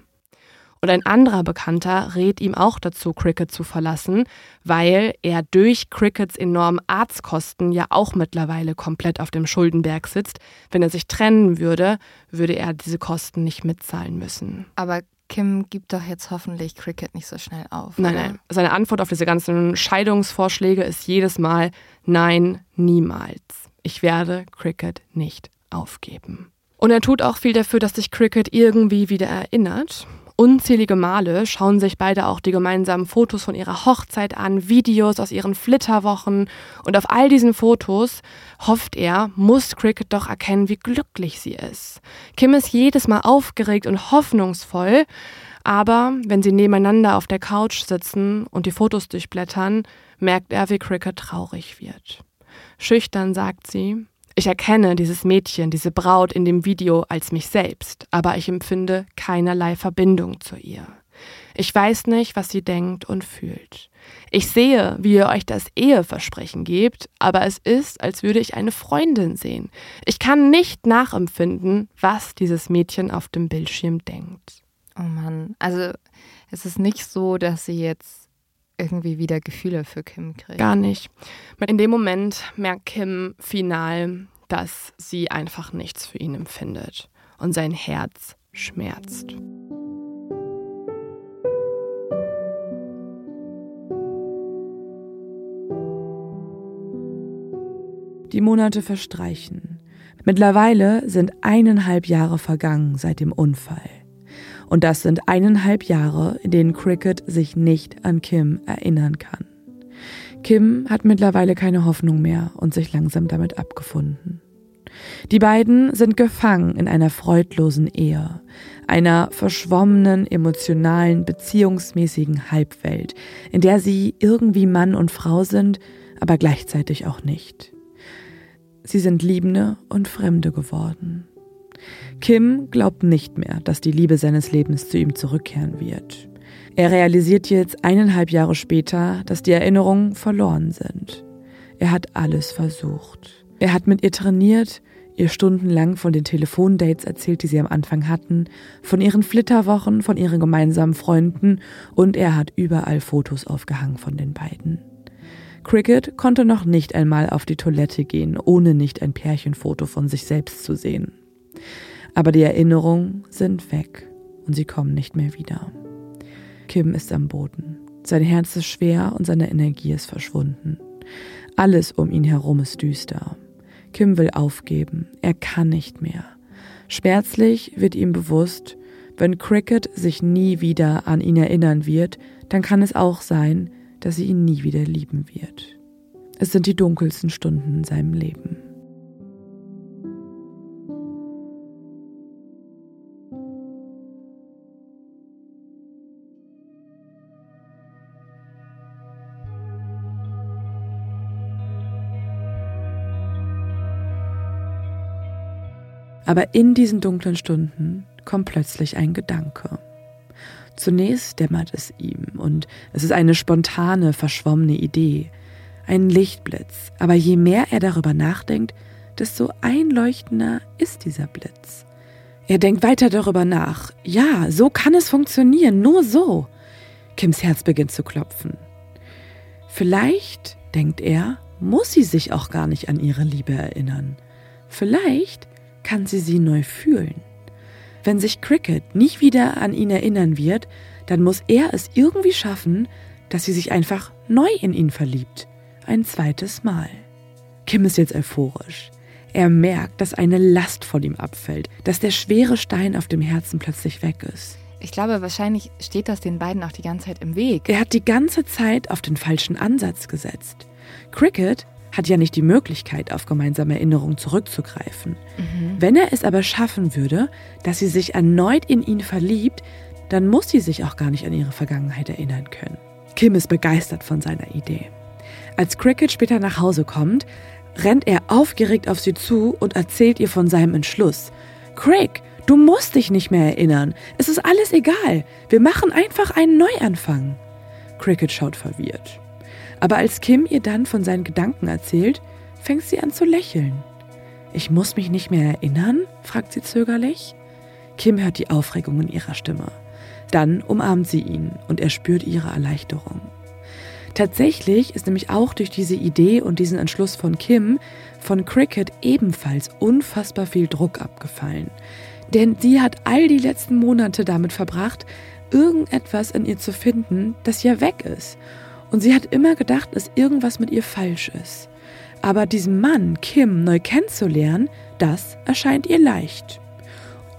Und ein anderer Bekannter rät ihm auch dazu, Cricket zu verlassen, weil er durch Crickets enormen Arztkosten ja auch mittlerweile komplett auf dem Schuldenberg sitzt. Wenn er sich trennen würde, würde er diese Kosten nicht mitzahlen müssen. Aber Kim gibt doch jetzt hoffentlich Cricket nicht so schnell auf. Nein, oder? nein. Seine Antwort auf diese ganzen Scheidungsvorschläge ist jedes Mal Nein, niemals. Ich werde Cricket nicht aufgeben. Und er tut auch viel dafür, dass sich Cricket irgendwie wieder erinnert. Unzählige Male schauen sich beide auch die gemeinsamen Fotos von ihrer Hochzeit an, Videos aus ihren Flitterwochen und auf all diesen Fotos hofft er, muss Cricket doch erkennen, wie glücklich sie ist. Kim ist jedes Mal aufgeregt und hoffnungsvoll, aber wenn sie nebeneinander auf der Couch sitzen und die Fotos durchblättern, merkt er, wie Cricket traurig wird. Schüchtern sagt sie, ich erkenne dieses Mädchen, diese Braut in dem Video als mich selbst, aber ich empfinde keinerlei Verbindung zu ihr. Ich weiß nicht, was sie denkt und fühlt. Ich sehe, wie ihr euch das Eheversprechen gebt, aber es ist, als würde ich eine Freundin sehen. Ich kann nicht nachempfinden, was dieses Mädchen auf dem Bildschirm denkt. Oh Mann, also es ist nicht so, dass sie jetzt irgendwie wieder Gefühle für Kim kriegt. Gar nicht. In dem Moment merkt Kim final, dass sie einfach nichts für ihn empfindet und sein Herz schmerzt. Die Monate verstreichen. Mittlerweile sind eineinhalb Jahre vergangen seit dem Unfall. Und das sind eineinhalb Jahre, in denen Cricket sich nicht an Kim erinnern kann. Kim hat mittlerweile keine Hoffnung mehr und sich langsam damit abgefunden. Die beiden sind gefangen in einer freudlosen Ehe, einer verschwommenen, emotionalen, beziehungsmäßigen Halbwelt, in der sie irgendwie Mann und Frau sind, aber gleichzeitig auch nicht. Sie sind Liebende und Fremde geworden. Kim glaubt nicht mehr, dass die Liebe seines Lebens zu ihm zurückkehren wird. Er realisiert jetzt eineinhalb Jahre später, dass die Erinnerungen verloren sind. Er hat alles versucht. Er hat mit ihr trainiert, ihr stundenlang von den Telefondates erzählt, die sie am Anfang hatten, von ihren Flitterwochen, von ihren gemeinsamen Freunden und er hat überall Fotos aufgehangen von den beiden. Cricket konnte noch nicht einmal auf die Toilette gehen, ohne nicht ein Pärchenfoto von sich selbst zu sehen. Aber die Erinnerungen sind weg und sie kommen nicht mehr wieder. Kim ist am Boden. Sein Herz ist schwer und seine Energie ist verschwunden. Alles um ihn herum ist düster. Kim will aufgeben. Er kann nicht mehr. Schmerzlich wird ihm bewusst, wenn Cricket sich nie wieder an ihn erinnern wird, dann kann es auch sein, dass sie ihn nie wieder lieben wird. Es sind die dunkelsten Stunden in seinem Leben. Aber in diesen dunklen Stunden kommt plötzlich ein Gedanke. Zunächst dämmert es ihm und es ist eine spontane, verschwommene Idee, ein Lichtblitz, aber je mehr er darüber nachdenkt, desto einleuchtender ist dieser Blitz. Er denkt weiter darüber nach. Ja, so kann es funktionieren, nur so. Kims Herz beginnt zu klopfen. Vielleicht, denkt er, muss sie sich auch gar nicht an ihre Liebe erinnern. Vielleicht kann sie sie neu fühlen. Wenn sich Cricket nicht wieder an ihn erinnern wird, dann muss er es irgendwie schaffen, dass sie sich einfach neu in ihn verliebt. Ein zweites Mal. Kim ist jetzt euphorisch. Er merkt, dass eine Last von ihm abfällt, dass der schwere Stein auf dem Herzen plötzlich weg ist. Ich glaube, wahrscheinlich steht das den beiden auch die ganze Zeit im Weg. Er hat die ganze Zeit auf den falschen Ansatz gesetzt. Cricket hat ja nicht die Möglichkeit, auf gemeinsame Erinnerungen zurückzugreifen. Mhm. Wenn er es aber schaffen würde, dass sie sich erneut in ihn verliebt, dann muss sie sich auch gar nicht an ihre Vergangenheit erinnern können. Kim ist begeistert von seiner Idee. Als Cricket später nach Hause kommt, rennt er aufgeregt auf sie zu und erzählt ihr von seinem Entschluss. Craig, du musst dich nicht mehr erinnern. Es ist alles egal. Wir machen einfach einen Neuanfang. Cricket schaut verwirrt. Aber als Kim ihr dann von seinen Gedanken erzählt, fängt sie an zu lächeln. Ich muss mich nicht mehr erinnern? fragt sie zögerlich. Kim hört die Aufregung in ihrer Stimme. Dann umarmt sie ihn und er spürt ihre Erleichterung. Tatsächlich ist nämlich auch durch diese Idee und diesen Entschluss von Kim von Cricket ebenfalls unfassbar viel Druck abgefallen. Denn sie hat all die letzten Monate damit verbracht, irgendetwas in ihr zu finden, das ja weg ist und sie hat immer gedacht, dass irgendwas mit ihr falsch ist. Aber diesen Mann, Kim, neu kennenzulernen, das erscheint ihr leicht.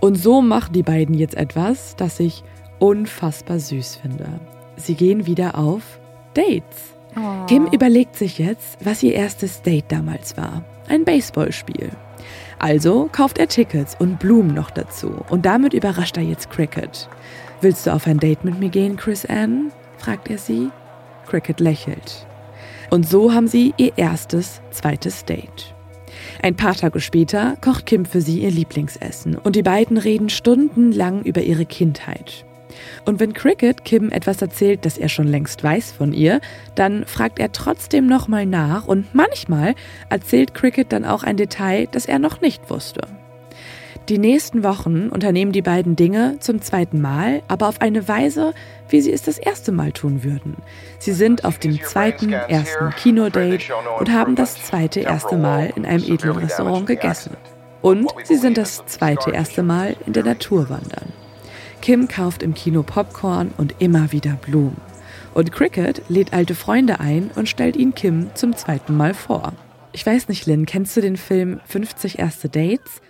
Und so machen die beiden jetzt etwas, das sich unfassbar süß finde. Sie gehen wieder auf Dates. Kim überlegt sich jetzt, was ihr erstes Date damals war. Ein Baseballspiel. Also kauft er Tickets und Blumen noch dazu. Und damit überrascht er jetzt Cricket. Willst du auf ein Date mit mir gehen, Chris Ann? fragt er sie. Cricket lächelt. Und so haben sie ihr erstes, zweites Date. Ein paar Tage später kocht Kim für sie ihr Lieblingsessen und die beiden reden stundenlang über ihre Kindheit. Und wenn Cricket Kim etwas erzählt, das er schon längst weiß von ihr, dann fragt er trotzdem nochmal nach und manchmal erzählt Cricket dann auch ein Detail, das er noch nicht wusste. Die nächsten Wochen unternehmen die beiden Dinge zum zweiten Mal, aber auf eine Weise, wie sie es das erste Mal tun würden. Sie sind auf dem zweiten, ersten Kinodate und haben das zweite erste Mal in einem edlen Restaurant gegessen. Und sie sind das zweite erste Mal in der Natur wandern. Kim kauft im Kino Popcorn und immer wieder Blumen. Und Cricket lädt alte Freunde ein und stellt ihn Kim zum zweiten Mal vor. Ich weiß nicht, Lynn, kennst du den Film 50 erste Dates?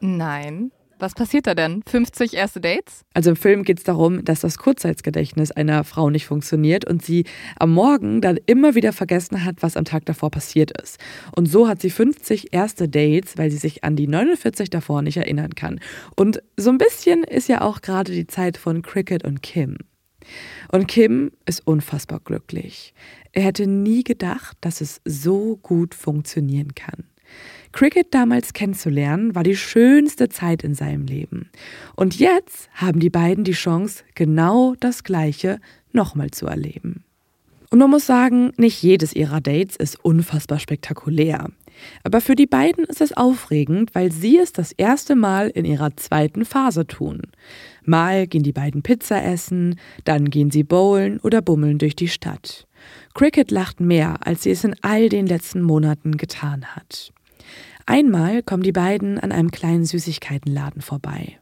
Nein. Was passiert da denn? 50 erste Dates? Also im Film geht es darum, dass das Kurzzeitsgedächtnis einer Frau nicht funktioniert und sie am Morgen dann immer wieder vergessen hat, was am Tag davor passiert ist. Und so hat sie 50 erste Dates, weil sie sich an die 49 davor nicht erinnern kann. Und so ein bisschen ist ja auch gerade die Zeit von Cricket und Kim. Und Kim ist unfassbar glücklich. Er hätte nie gedacht, dass es so gut funktionieren kann. Cricket damals kennenzulernen, war die schönste Zeit in seinem Leben. Und jetzt haben die beiden die Chance, genau das Gleiche nochmal zu erleben. Und man muss sagen, nicht jedes ihrer Dates ist unfassbar spektakulär. Aber für die beiden ist es aufregend, weil sie es das erste Mal in ihrer zweiten Phase tun. Mal gehen die beiden Pizza essen, dann gehen sie bowlen oder bummeln durch die Stadt. Cricket lacht mehr, als sie es in all den letzten Monaten getan hat. Einmal kommen die beiden an einem kleinen Süßigkeitenladen vorbei.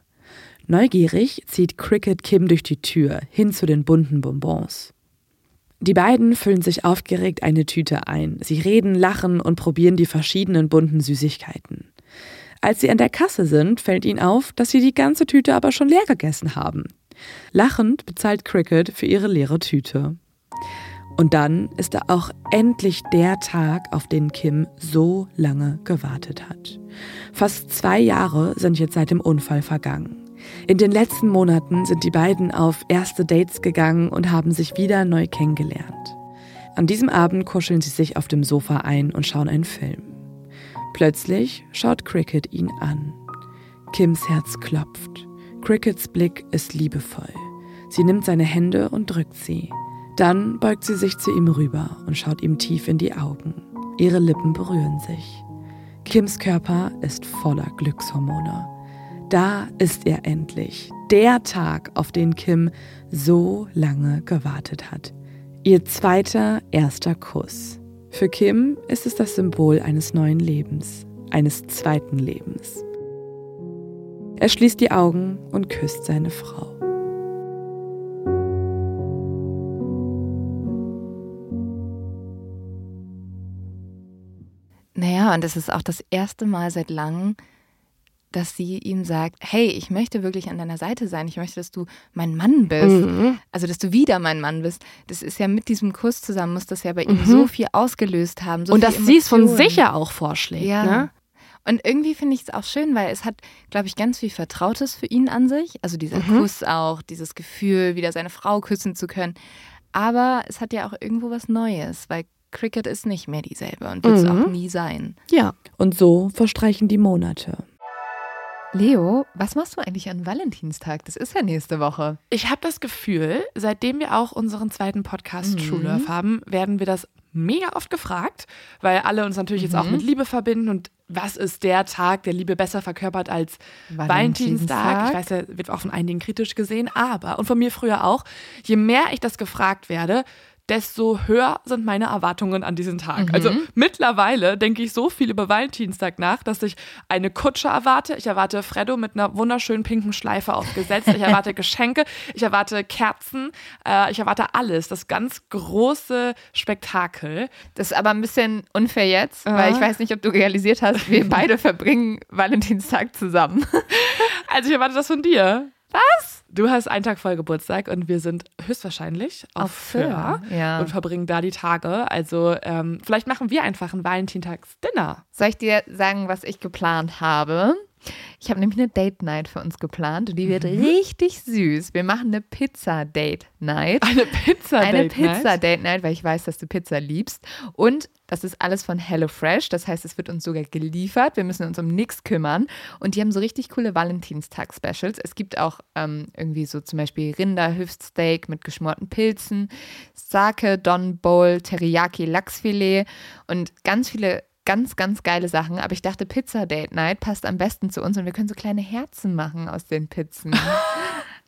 Neugierig zieht Cricket Kim durch die Tür hin zu den bunten Bonbons. Die beiden füllen sich aufgeregt eine Tüte ein. Sie reden, lachen und probieren die verschiedenen bunten Süßigkeiten. Als sie an der Kasse sind, fällt ihnen auf, dass sie die ganze Tüte aber schon leer gegessen haben. Lachend bezahlt Cricket für ihre leere Tüte. Und dann ist da auch endlich der Tag, auf den Kim so lange gewartet hat. Fast zwei Jahre sind jetzt seit dem Unfall vergangen. In den letzten Monaten sind die beiden auf erste Dates gegangen und haben sich wieder neu kennengelernt. An diesem Abend kuscheln sie sich auf dem Sofa ein und schauen einen Film. Plötzlich schaut Cricket ihn an. Kims Herz klopft. Crickets Blick ist liebevoll. Sie nimmt seine Hände und drückt sie. Dann beugt sie sich zu ihm rüber und schaut ihm tief in die Augen. Ihre Lippen berühren sich. Kims Körper ist voller Glückshormone. Da ist er endlich, der Tag, auf den Kim so lange gewartet hat. Ihr zweiter, erster Kuss. Für Kim ist es das Symbol eines neuen Lebens, eines zweiten Lebens. Er schließt die Augen und küsst seine Frau. Naja, und es ist auch das erste Mal seit langem, dass sie ihm sagt, hey, ich möchte wirklich an deiner Seite sein. Ich möchte, dass du mein Mann bist. Mhm. Also, dass du wieder mein Mann bist. Das ist ja mit diesem Kuss zusammen, muss das ja bei ihm mhm. so viel ausgelöst haben. So und dass sie es von sich ja auch vorschlägt. Ja. Ne? Und irgendwie finde ich es auch schön, weil es hat, glaube ich, ganz viel Vertrautes für ihn an sich. Also dieser mhm. Kuss auch, dieses Gefühl, wieder seine Frau küssen zu können. Aber es hat ja auch irgendwo was Neues, weil Cricket ist nicht mehr dieselbe und wird es mhm. auch nie sein. Ja, und so verstreichen die Monate. Leo, was machst du eigentlich an Valentinstag? Das ist ja nächste Woche. Ich habe das Gefühl, seitdem wir auch unseren zweiten Podcast mhm. True Love haben, werden wir das mega oft gefragt, weil alle uns natürlich mhm. jetzt auch mhm. mit Liebe verbinden und was ist der Tag, der Liebe besser verkörpert als Valentinstag? Ich weiß, der wird auch von einigen kritisch gesehen, aber und von mir früher auch, je mehr ich das gefragt werde, desto höher sind meine Erwartungen an diesen Tag. Mhm. Also mittlerweile denke ich so viel über Valentinstag nach, dass ich eine Kutsche erwarte. Ich erwarte Freddo mit einer wunderschönen pinken Schleife aufgesetzt. Ich erwarte Geschenke. Ich erwarte Kerzen. Äh, ich erwarte alles. Das ganz große Spektakel. Das ist aber ein bisschen unfair jetzt, weil ich weiß nicht, ob du realisiert hast, wir beide verbringen Valentinstag zusammen. Also ich erwarte das von dir. Was? Du hast einen Tag voll Geburtstag und wir sind höchstwahrscheinlich auf, Auf Föhr, ja. und verbringen da die Tage. Also ähm, vielleicht machen wir einfach ein Valentintags-Dinner. Soll ich dir sagen, was ich geplant habe? Ich habe nämlich eine Date Night für uns geplant und die wird richtig süß. Wir machen eine Pizza Date Night. Eine Pizza Eine Date Night? Pizza Date Night, weil ich weiß, dass du Pizza liebst. Und das ist alles von HelloFresh. Das heißt, es wird uns sogar geliefert. Wir müssen uns um nichts kümmern. Und die haben so richtig coole Valentinstag-Specials. Es gibt auch ähm, irgendwie so zum Beispiel Rinderhüftsteak mit geschmorten Pilzen, Sake, Don Bowl, Teriyaki, Lachsfilet und ganz viele ganz, ganz geile Sachen. Aber ich dachte, Pizza Date Night passt am besten zu uns und wir können so kleine Herzen machen aus den Pizzen.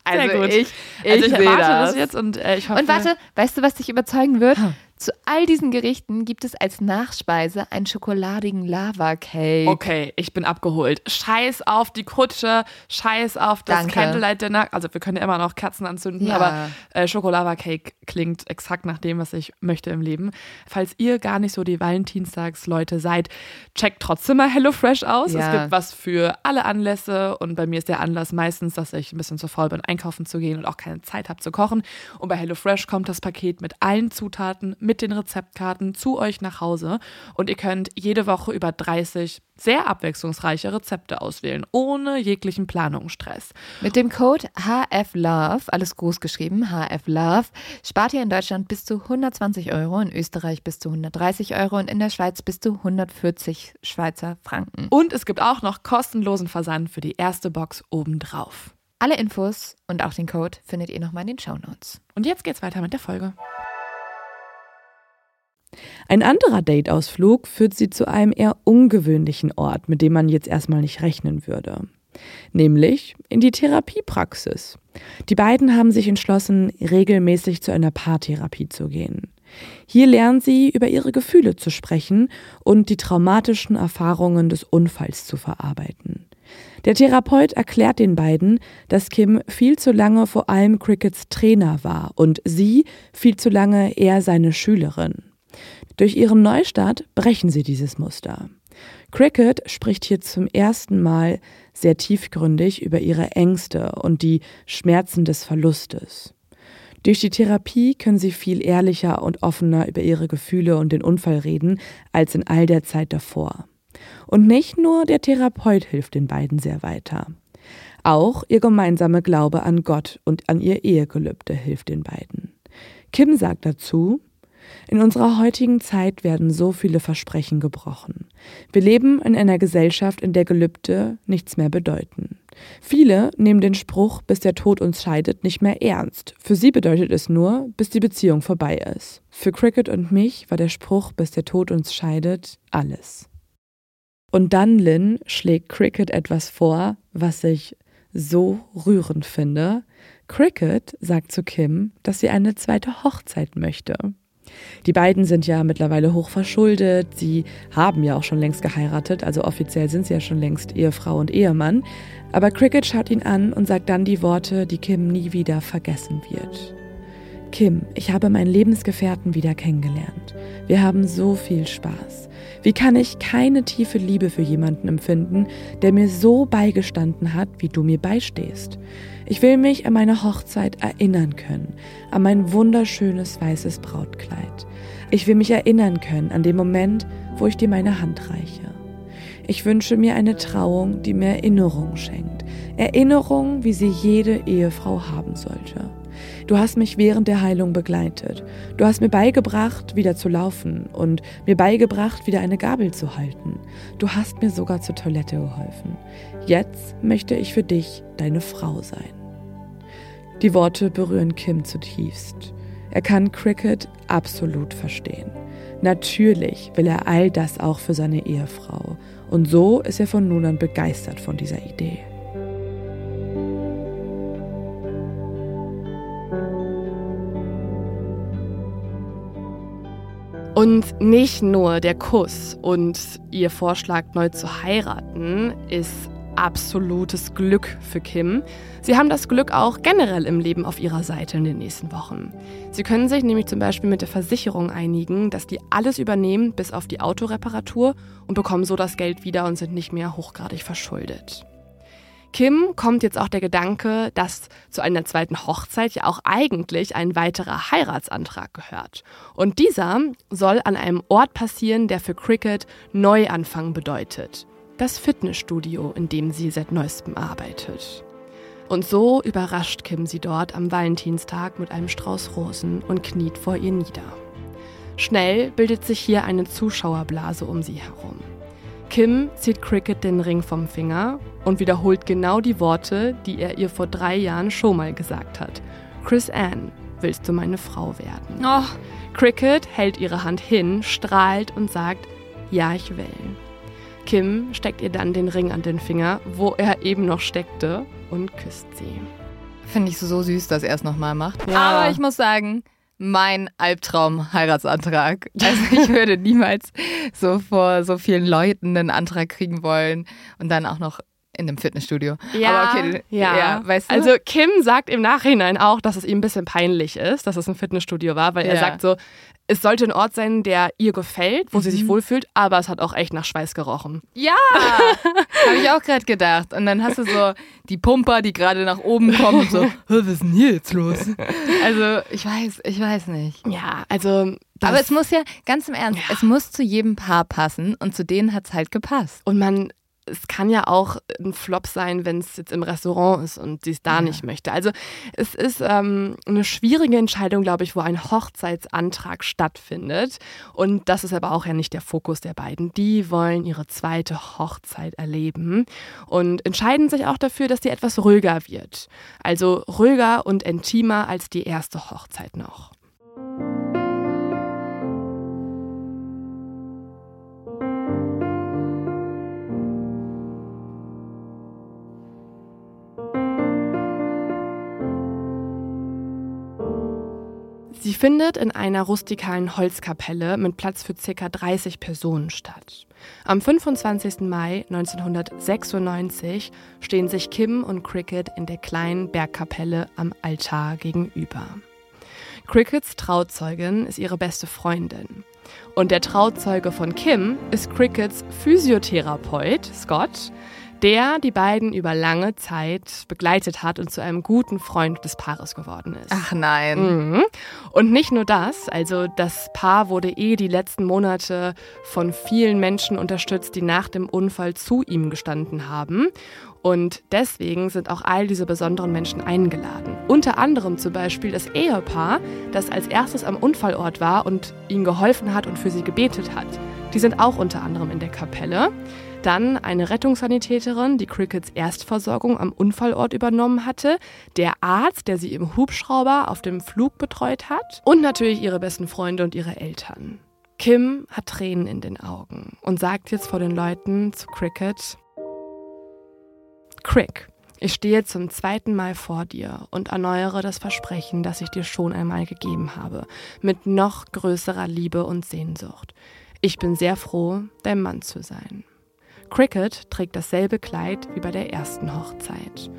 Also Sehr gut. ich, ich, also ich erwarte das. das jetzt und äh, ich hoffe. Und warte, weißt du, was dich überzeugen wird? Ha. Zu all diesen Gerichten gibt es als Nachspeise einen schokoladigen Lava-Cake. Okay, ich bin abgeholt. Scheiß auf die Kutsche, scheiß auf das Danke. Candlelight Dinner. Also wir können ja immer noch Kerzen anzünden, Ja. aber äh, Schokolava Cake klingt exakt nach dem, was ich möchte im Leben. Falls ihr gar nicht so die Valentinstags-Leute seid, checkt trotzdem mal HelloFresh aus. Ja. Es gibt was für alle Anlässe und bei mir ist der Anlass meistens, dass ich ein bisschen zu faul bin, einkaufen zu gehen und auch keine Zeit habe zu kochen. Und bei HelloFresh kommt das Paket mit allen Zutaten, mit den Rezeptkarten zu euch nach Hause und ihr könnt jede Woche über 30 sehr abwechslungsreiche Rezepte auswählen, ohne jeglichen Planungsstress. Mit dem Code HFLOVE, alles groß geschrieben, HFLOVE, spart ihr in Deutschland bis zu 120 Euro, in Österreich bis zu 130 Euro und in der Schweiz bis zu 140 Schweizer Franken. Und es gibt auch noch kostenlosen Versand für die erste Box obendrauf. Alle Infos und auch den Code findet ihr nochmal in den Shownotes. Und jetzt geht's weiter mit der Folge. Ein anderer Dateausflug führt sie zu einem eher ungewöhnlichen Ort, mit dem man jetzt erstmal nicht rechnen würde. Nämlich in die Therapiepraxis. Die beiden haben sich entschlossen, regelmäßig zu einer Paartherapie zu gehen. Hier lernen sie über ihre Gefühle zu sprechen und die traumatischen Erfahrungen des Unfalls zu verarbeiten. Der Therapeut erklärt den beiden, dass Kim viel zu lange vor allem Crickets Trainer war und sie viel zu lange eher seine Schülerin. Durch ihren Neustart brechen sie dieses Muster. Cricket spricht hier zum ersten Mal sehr tiefgründig über ihre Ängste und die Schmerzen des Verlustes. Durch die Therapie können sie viel ehrlicher und offener über ihre Gefühle und den Unfall reden als in all der Zeit davor. Und nicht nur der Therapeut hilft den beiden sehr weiter. Auch ihr gemeinsamer Glaube an Gott und an ihr Ehegelübde hilft den beiden. Kim sagt dazu, in unserer heutigen Zeit werden so viele Versprechen gebrochen. Wir leben in einer Gesellschaft, in der Gelübde nichts mehr bedeuten. Viele nehmen den Spruch, bis der Tod uns scheidet, nicht mehr ernst. Für sie bedeutet es nur, bis die Beziehung vorbei ist. Für Cricket und mich war der Spruch, bis der Tod uns scheidet, alles. Und dann, Lynn, schlägt Cricket etwas vor, was ich so rührend finde. Cricket sagt zu Kim, dass sie eine zweite Hochzeit möchte. Die beiden sind ja mittlerweile hoch verschuldet, sie haben ja auch schon längst geheiratet, also offiziell sind sie ja schon längst Ehefrau und Ehemann. Aber Cricket schaut ihn an und sagt dann die Worte, die Kim nie wieder vergessen wird. Kim, ich habe meinen Lebensgefährten wieder kennengelernt. Wir haben so viel Spaß. Wie kann ich keine tiefe Liebe für jemanden empfinden, der mir so beigestanden hat, wie du mir beistehst? Ich will mich an meine Hochzeit erinnern können, an mein wunderschönes weißes Brautkleid. Ich will mich erinnern können an den Moment, wo ich dir meine Hand reiche. Ich wünsche mir eine Trauung, die mir Erinnerungen schenkt. Erinnerungen, wie sie jede Ehefrau haben sollte. Du hast mich während der Heilung begleitet. Du hast mir beigebracht, wieder zu laufen und mir beigebracht, wieder eine Gabel zu halten. Du hast mir sogar zur Toilette geholfen. Jetzt möchte ich für dich deine Frau sein. Die Worte berühren Kim zutiefst. Er kann Cricket absolut verstehen. Natürlich will er all das auch für seine Ehefrau. Und so ist er von nun an begeistert von dieser Idee. Und nicht nur der Kuss und ihr Vorschlag, neu zu heiraten, ist absolutes Glück für Kim. Sie haben das Glück auch generell im Leben auf ihrer Seite in den nächsten Wochen. Sie können sich nämlich zum Beispiel mit der Versicherung einigen, dass die alles übernehmen bis auf die Autoreparatur und bekommen so das Geld wieder und sind nicht mehr hochgradig verschuldet. Kim kommt jetzt auch der Gedanke, dass zu einer zweiten Hochzeit ja auch eigentlich ein weiterer Heiratsantrag gehört. Und dieser soll an einem Ort passieren, der für Cricket Neuanfang bedeutet. Das Fitnessstudio, in dem sie seit neuestem arbeitet. Und so überrascht Kim sie dort am Valentinstag mit einem Strauß Rosen und kniet vor ihr nieder. Schnell bildet sich hier eine Zuschauerblase um sie herum. Kim zieht Cricket den Ring vom Finger und wiederholt genau die Worte, die er ihr vor drei Jahren schon mal gesagt hat. Chris Ann, willst du meine Frau werden? Oh. Cricket hält ihre Hand hin, strahlt und sagt, ja, ich will. Kim steckt ihr dann den Ring an den Finger, wo er eben noch steckte, und küsst sie. Finde ich so süß, dass er es nochmal macht. Ja. Aber ich muss sagen, mein Albtraum-Heiratsantrag. Also ich würde niemals so vor so vielen Leuten einen Antrag kriegen wollen und dann auch noch in einem Fitnessstudio. Ja, Aber okay, ja. ja, weißt du? Also Kim sagt im Nachhinein auch, dass es ihm ein bisschen peinlich ist, dass es ein Fitnessstudio war, weil er Ja. sagt so, es sollte ein Ort sein, der ihr gefällt, wo sie Mhm. sich wohlfühlt, aber es hat auch echt nach Schweiß gerochen. Ja, habe ich auch gerade gedacht. Und dann hast du so die Pumper, die gerade nach oben kommen und so, "Hä, was ist denn hier jetzt los? Also ich weiß, ich weiß nicht. Ja, also das, Aber es muss ja, ganz im Ernst, es muss zu jedem Paar passen und zu denen hat es halt gepasst. und man es kann ja auch ein Flop sein, wenn es jetzt im Restaurant ist und sie es da nicht möchte. Also es ist ähm, eine schwierige Entscheidung, glaube ich, wo ein Hochzeitsantrag stattfindet. Und das ist aber auch ja nicht der Fokus der beiden. Die wollen ihre zweite Hochzeit erleben und entscheiden sich auch dafür, dass die etwas ruhiger wird. Also ruhiger und intimer als die erste Hochzeit noch. Findet in einer rustikalen Holzkapelle mit Platz für ca. 30 Personen statt. Am 25. Mai 1996 stehen sich Kim und Cricket in der kleinen Bergkapelle am Altar gegenüber. Crickets Trauzeugin ist ihre beste Freundin. Und der Trauzeuge von Kim ist Crickets Physiotherapeut, Scott, der die beiden über lange Zeit begleitet hat und zu einem guten Freund des Paares geworden ist. Ach nein. Mhm. Und nicht nur das, also das Paar wurde eh die letzten Monate von vielen Menschen unterstützt, die nach dem Unfall zu ihm gestanden haben. Und deswegen sind auch all diese besonderen Menschen eingeladen. Unter anderem zum Beispiel das Ehepaar, das als erstes am Unfallort war und ihnen geholfen hat und für sie gebetet hat. Die sind auch unter anderem in der Kapelle. Dann eine Rettungssanitäterin, die Crickets Erstversorgung am Unfallort übernommen hatte, der Arzt, der sie im Hubschrauber auf dem Flug betreut hat und natürlich ihre besten Freunde und ihre Eltern. Kim hat Tränen in den Augen und sagt jetzt vor den Leuten zu Cricket, Crick, ich stehe zum zweiten Mal vor dir und erneuere das Versprechen, das ich dir schon einmal gegeben habe, mit noch größerer Liebe und Sehnsucht. Ich bin sehr froh, dein Mann zu sein. Cricket trägt dasselbe Kleid wie bei der ersten Hochzeit.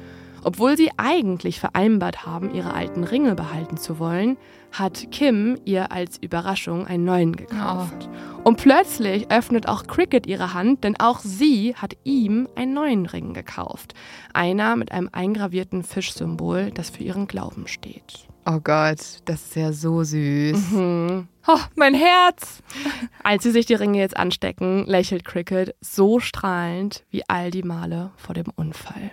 Obwohl sie eigentlich vereinbart haben, ihre alten Ringe behalten zu wollen, hat Kim ihr als Überraschung einen neuen gekauft. Und plötzlich öffnet auch Cricket ihre Hand, denn auch sie hat ihm einen neuen Ring gekauft. Einer mit einem eingravierten Fischsymbol, das für ihren Glauben steht. Oh Gott, das ist ja so süß. Mhm. Oh, mein Herz. Als sie sich die Ringe jetzt anstecken, lächelt Cricket so strahlend wie all die Male vor dem Unfall.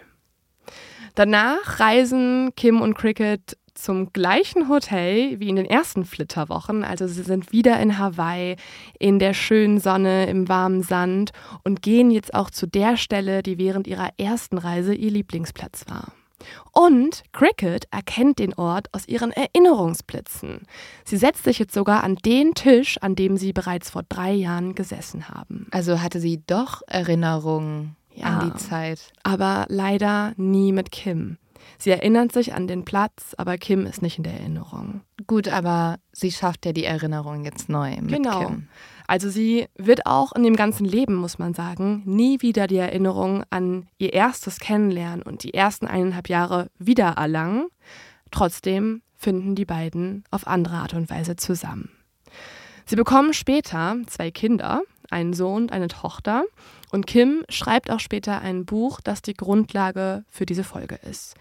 Danach reisen Kim und Cricket zum gleichen Hotel wie in den ersten Flitterwochen. Also sie sind wieder in Hawaii, in der schönen Sonne, im warmen Sand und gehen jetzt auch zu der Stelle, die während ihrer ersten Reise ihr Lieblingsplatz war. Und Cricket erkennt den Ort aus ihren Erinnerungsblitzen. Sie setzt sich jetzt sogar an den Tisch, an dem sie bereits vor drei Jahren gesessen haben. Also hatte sie doch Erinnerungen Ja. an die Zeit. Aber leider nie mit Kim. Sie erinnert sich an den Platz, aber Kim ist nicht in der Erinnerung. Gut, aber sie schafft ja die Erinnerung jetzt neu mit Genau. Kim. Also sie wird auch in dem ganzen Leben, muss man sagen, nie wieder die Erinnerung an ihr erstes Kennenlernen und die ersten eineinhalb Jahre wiedererlangen. Trotzdem finden die beiden auf andere Art und Weise zusammen. Sie bekommen später zwei Kinder, einen Sohn und eine Tochter. Und Kim schreibt auch später ein Buch, das die Grundlage für diese Folge ist.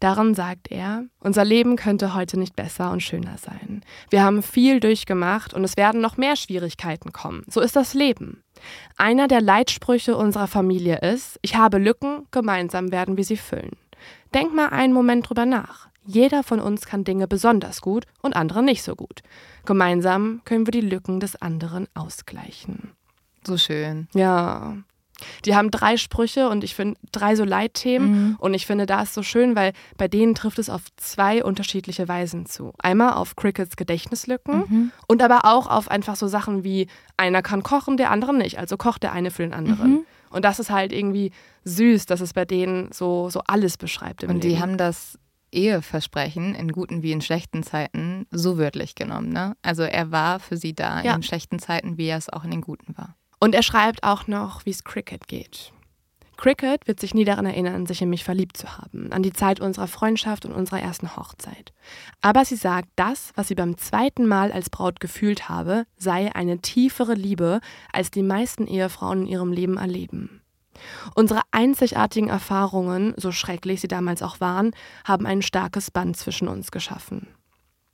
Darin sagt er, unser Leben könnte heute nicht besser und schöner sein. Wir haben viel durchgemacht und es werden noch mehr Schwierigkeiten kommen. So ist das Leben. Einer der Leitsprüche unserer Familie ist, ich habe Lücken, gemeinsam werden wir sie füllen. Denk mal einen Moment drüber nach. Jeder von uns kann Dinge besonders gut und andere nicht so gut. Gemeinsam können wir die Lücken des anderen ausgleichen. So schön. Ja. Die haben drei Sprüche und ich finde drei so Leitthemen. Mhm. Und ich finde, da ist so schön, weil bei denen trifft es auf zwei unterschiedliche Weisen zu. Einmal auf Crickets Gedächtnislücken mhm. und aber auch auf einfach so Sachen wie einer kann kochen, der andere nicht. Also kocht der eine für den anderen. Mhm. Und das ist halt irgendwie süß, dass es bei denen so, so alles beschreibt. und die Leben. haben das Eheversprechen in guten wie in schlechten Zeiten so wörtlich genommen. Ne? Also er war für sie da ja. in schlechten Zeiten, wie er es auch in den guten war. Und er schreibt auch noch, wie es Cricket geht. Cricket wird sich nie daran erinnern, sich in mich verliebt zu haben, an die Zeit unserer Freundschaft und unserer ersten Hochzeit. Aber sie sagt, das, was sie beim zweiten Mal als Braut gefühlt habe, sei eine tiefere Liebe, als die meisten Ehefrauen in ihrem Leben erleben. Unsere einzigartigen Erfahrungen, so schrecklich sie damals auch waren, haben ein starkes Band zwischen uns geschaffen.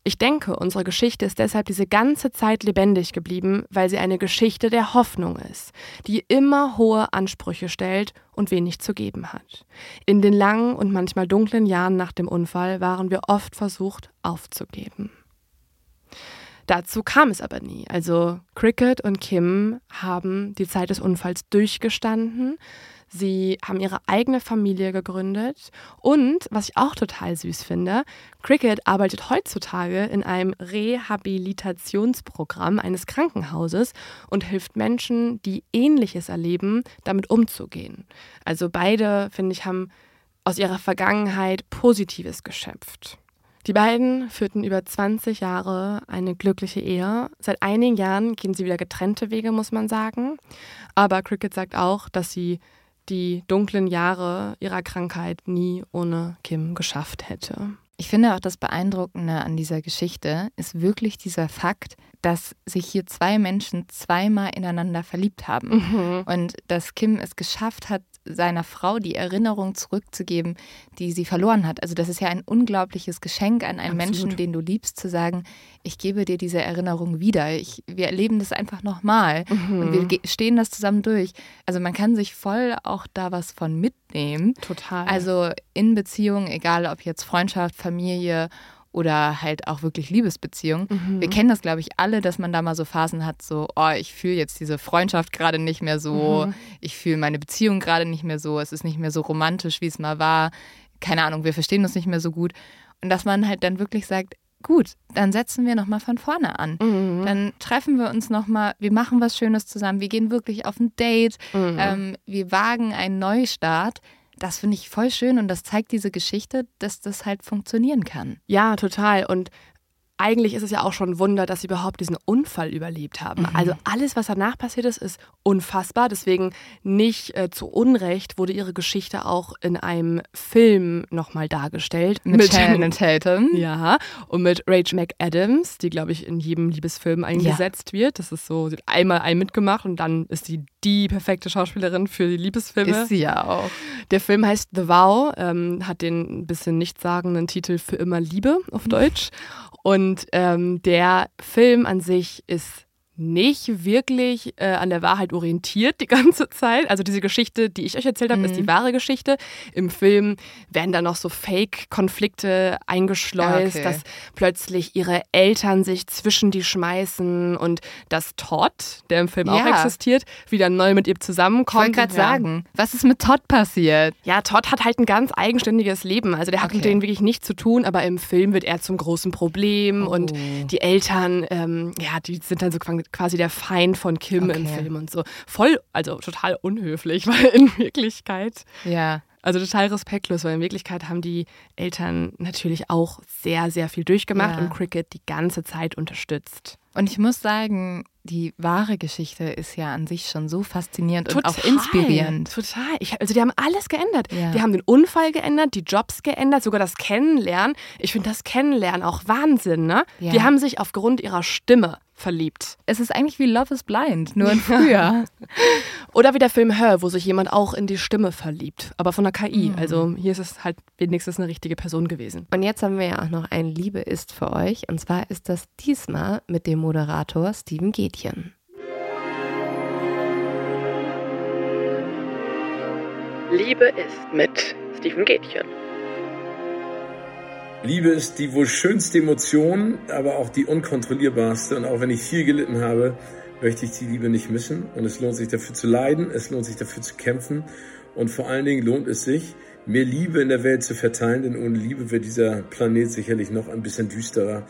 Ich denke, unsere Geschichte ist deshalb diese ganze Zeit lebendig geblieben, weil sie eine Geschichte der Hoffnung ist, die immer hohe Ansprüche stellt und wenig zu geben hat. In den langen und manchmal dunklen Jahren nach dem Unfall waren wir oft versucht aufzugeben. Dazu kam es aber nie. Also Cricket und Kim haben die Zeit des Unfalls durchgestanden, Sie haben ihre eigene Familie gegründet und, was ich auch total süß finde, Cricket arbeitet heutzutage in einem Rehabilitationsprogramm eines Krankenhauses und hilft Menschen, die Ähnliches erleben, damit umzugehen. Also beide, finde ich, haben aus ihrer Vergangenheit Positives geschöpft. Die beiden führten über 20 Jahre eine glückliche Ehe. Seit einigen Jahren gehen sie wieder getrennte Wege, muss man sagen. Aber Cricket sagt auch, dass sie die dunklen Jahre ihrer Krankheit nie ohne Kim geschafft hätte. Ich finde auch das Beeindruckende an dieser Geschichte ist wirklich dieser Fakt, dass sich hier zwei Menschen zweimal ineinander verliebt haben mhm. und dass Kim es geschafft hat, seiner Frau die Erinnerung zurückzugeben, die sie verloren hat. Also das ist ja ein unglaubliches Geschenk an einen Absolut. Menschen, den du liebst, zu sagen, ich gebe dir diese Erinnerung wieder. Ich, wir erleben das einfach nochmal mhm. und wir stehen das zusammen durch. Also man kann sich voll auch da was von mitnehmen. Total. Also in Beziehungen, egal ob jetzt Freundschaft, Familie oder halt auch wirklich Liebesbeziehungen. Mhm. Wir kennen das, glaube ich, alle, dass man da mal so Phasen hat, so, oh, ich fühle jetzt diese Freundschaft gerade nicht mehr so, mhm. ich fühle meine Beziehung gerade nicht mehr so, es ist nicht mehr so romantisch, wie es mal war. Keine Ahnung, wir verstehen uns nicht mehr so gut. Und dass man halt dann wirklich sagt, gut, dann setzen wir nochmal von vorne an. Mhm. Dann treffen wir uns nochmal, wir machen was Schönes zusammen, wir gehen wirklich auf ein Date, mhm. ähm, wir wagen einen Neustart das finde ich voll schön und das zeigt diese Geschichte, dass das halt funktionieren kann. Ja, total. Und eigentlich ist es ja auch schon ein Wunder, dass sie überhaupt diesen Unfall überlebt haben. Mhm. Also alles, was danach passiert ist, ist unfassbar. Deswegen nicht äh, zu Unrecht wurde ihre Geschichte auch in einem Film nochmal dargestellt. Mit, mit Shannon Tatum. Ja, und mit Rachel McAdams, die, glaube ich, in jedem Liebesfilm eingesetzt ja. wird. Das ist so, sie hat einmal ein mitgemacht und dann ist sie die perfekte Schauspielerin für die Liebesfilme. Ist sie ja auch. Der Film heißt The Vow, ähm, hat den ein bisschen nichtssagenden Titel Für immer Liebe auf Deutsch. Und ähm, der Film an sich ist nicht wirklich äh, an der Wahrheit orientiert die ganze Zeit. Also diese Geschichte, die ich euch erzählt habe, mhm. ist die mhm. wahre Geschichte. Im Film werden da noch so Fake-Konflikte eingeschleust, okay. dass plötzlich ihre Eltern sich zwischen die schmeißen und dass Todd, der im Film ja. auch existiert, wieder neu mit ihr zusammenkommt. Ich wollte gerade ja. sagen, was ist mit Todd passiert? Ja, Todd hat halt ein ganz eigenständiges Leben. Also der hat okay. mit denen wirklich nichts zu tun, aber im Film wird er zum großen Problem oh. und die Eltern, ähm, ja, die sind dann so quasi der Feind von Kim okay. im Film und so. Voll, also total unhöflich, weil in Wirklichkeit. Ja. Also total respektlos, weil in Wirklichkeit haben die Eltern natürlich auch sehr, sehr viel durchgemacht ja. und Cricket die ganze Zeit unterstützt. Und ich muss sagen, die wahre Geschichte ist ja an sich schon so faszinierend total, und auch inspirierend. Total. Ich, also die haben alles geändert. Ja. Die haben den Unfall geändert, die Jobs geändert, sogar das Kennenlernen. Ich finde das Kennenlernen auch Wahnsinn, ne? Ja. Die haben sich aufgrund ihrer Stimme verliebt. Es ist eigentlich wie Love is Blind, nur in früher. Oder wie der Film Her, wo sich jemand auch in die Stimme verliebt, aber von der KI. Mhm. Also hier ist es halt wenigstens eine richtige Person gewesen. Und jetzt haben wir ja auch noch ein Liebe ist für euch. Und zwar ist das diesmal mit dem Moderator Steven Gätchen. Liebe ist mit Steven Gätchen. Liebe ist die wohl schönste Emotion, aber auch die unkontrollierbarste. Und auch wenn ich viel gelitten habe, möchte ich die Liebe nicht missen. Und es lohnt sich dafür zu leiden, es lohnt sich dafür zu kämpfen. Und vor allen Dingen lohnt es sich, mehr Liebe in der Welt zu verteilen, denn ohne Liebe wird dieser Planet sicherlich noch ein bisschen düsterer.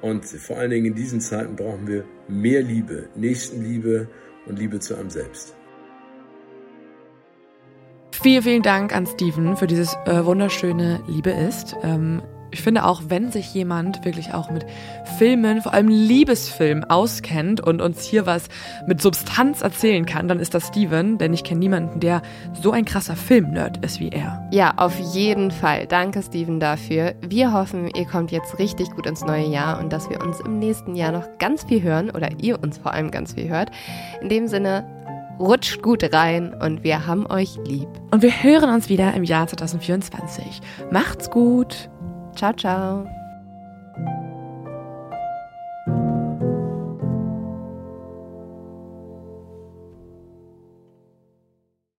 Und vor allen Dingen in diesen Zeiten brauchen wir mehr Liebe, Nächstenliebe und Liebe zu einem selbst. Vielen, vielen Dank an Steven für dieses äh, wunderschöne Liebe ist. Ähm, ich finde auch, wenn sich jemand wirklich auch mit Filmen, vor allem Liebesfilmen auskennt und uns hier was mit Substanz erzählen kann, dann ist das Steven, denn ich kenne niemanden, der so ein krasser Filmnerd ist wie er. Ja, auf jeden Fall. Danke, Steven, dafür. Wir hoffen, ihr kommt jetzt richtig gut ins neue Jahr und dass wir uns im nächsten Jahr noch ganz viel hören oder ihr uns vor allem ganz viel hört. In dem Sinne, rutscht gut rein und wir haben euch lieb. Und wir hören uns wieder im Jahr 2024. Macht's gut. Ciao, ciao.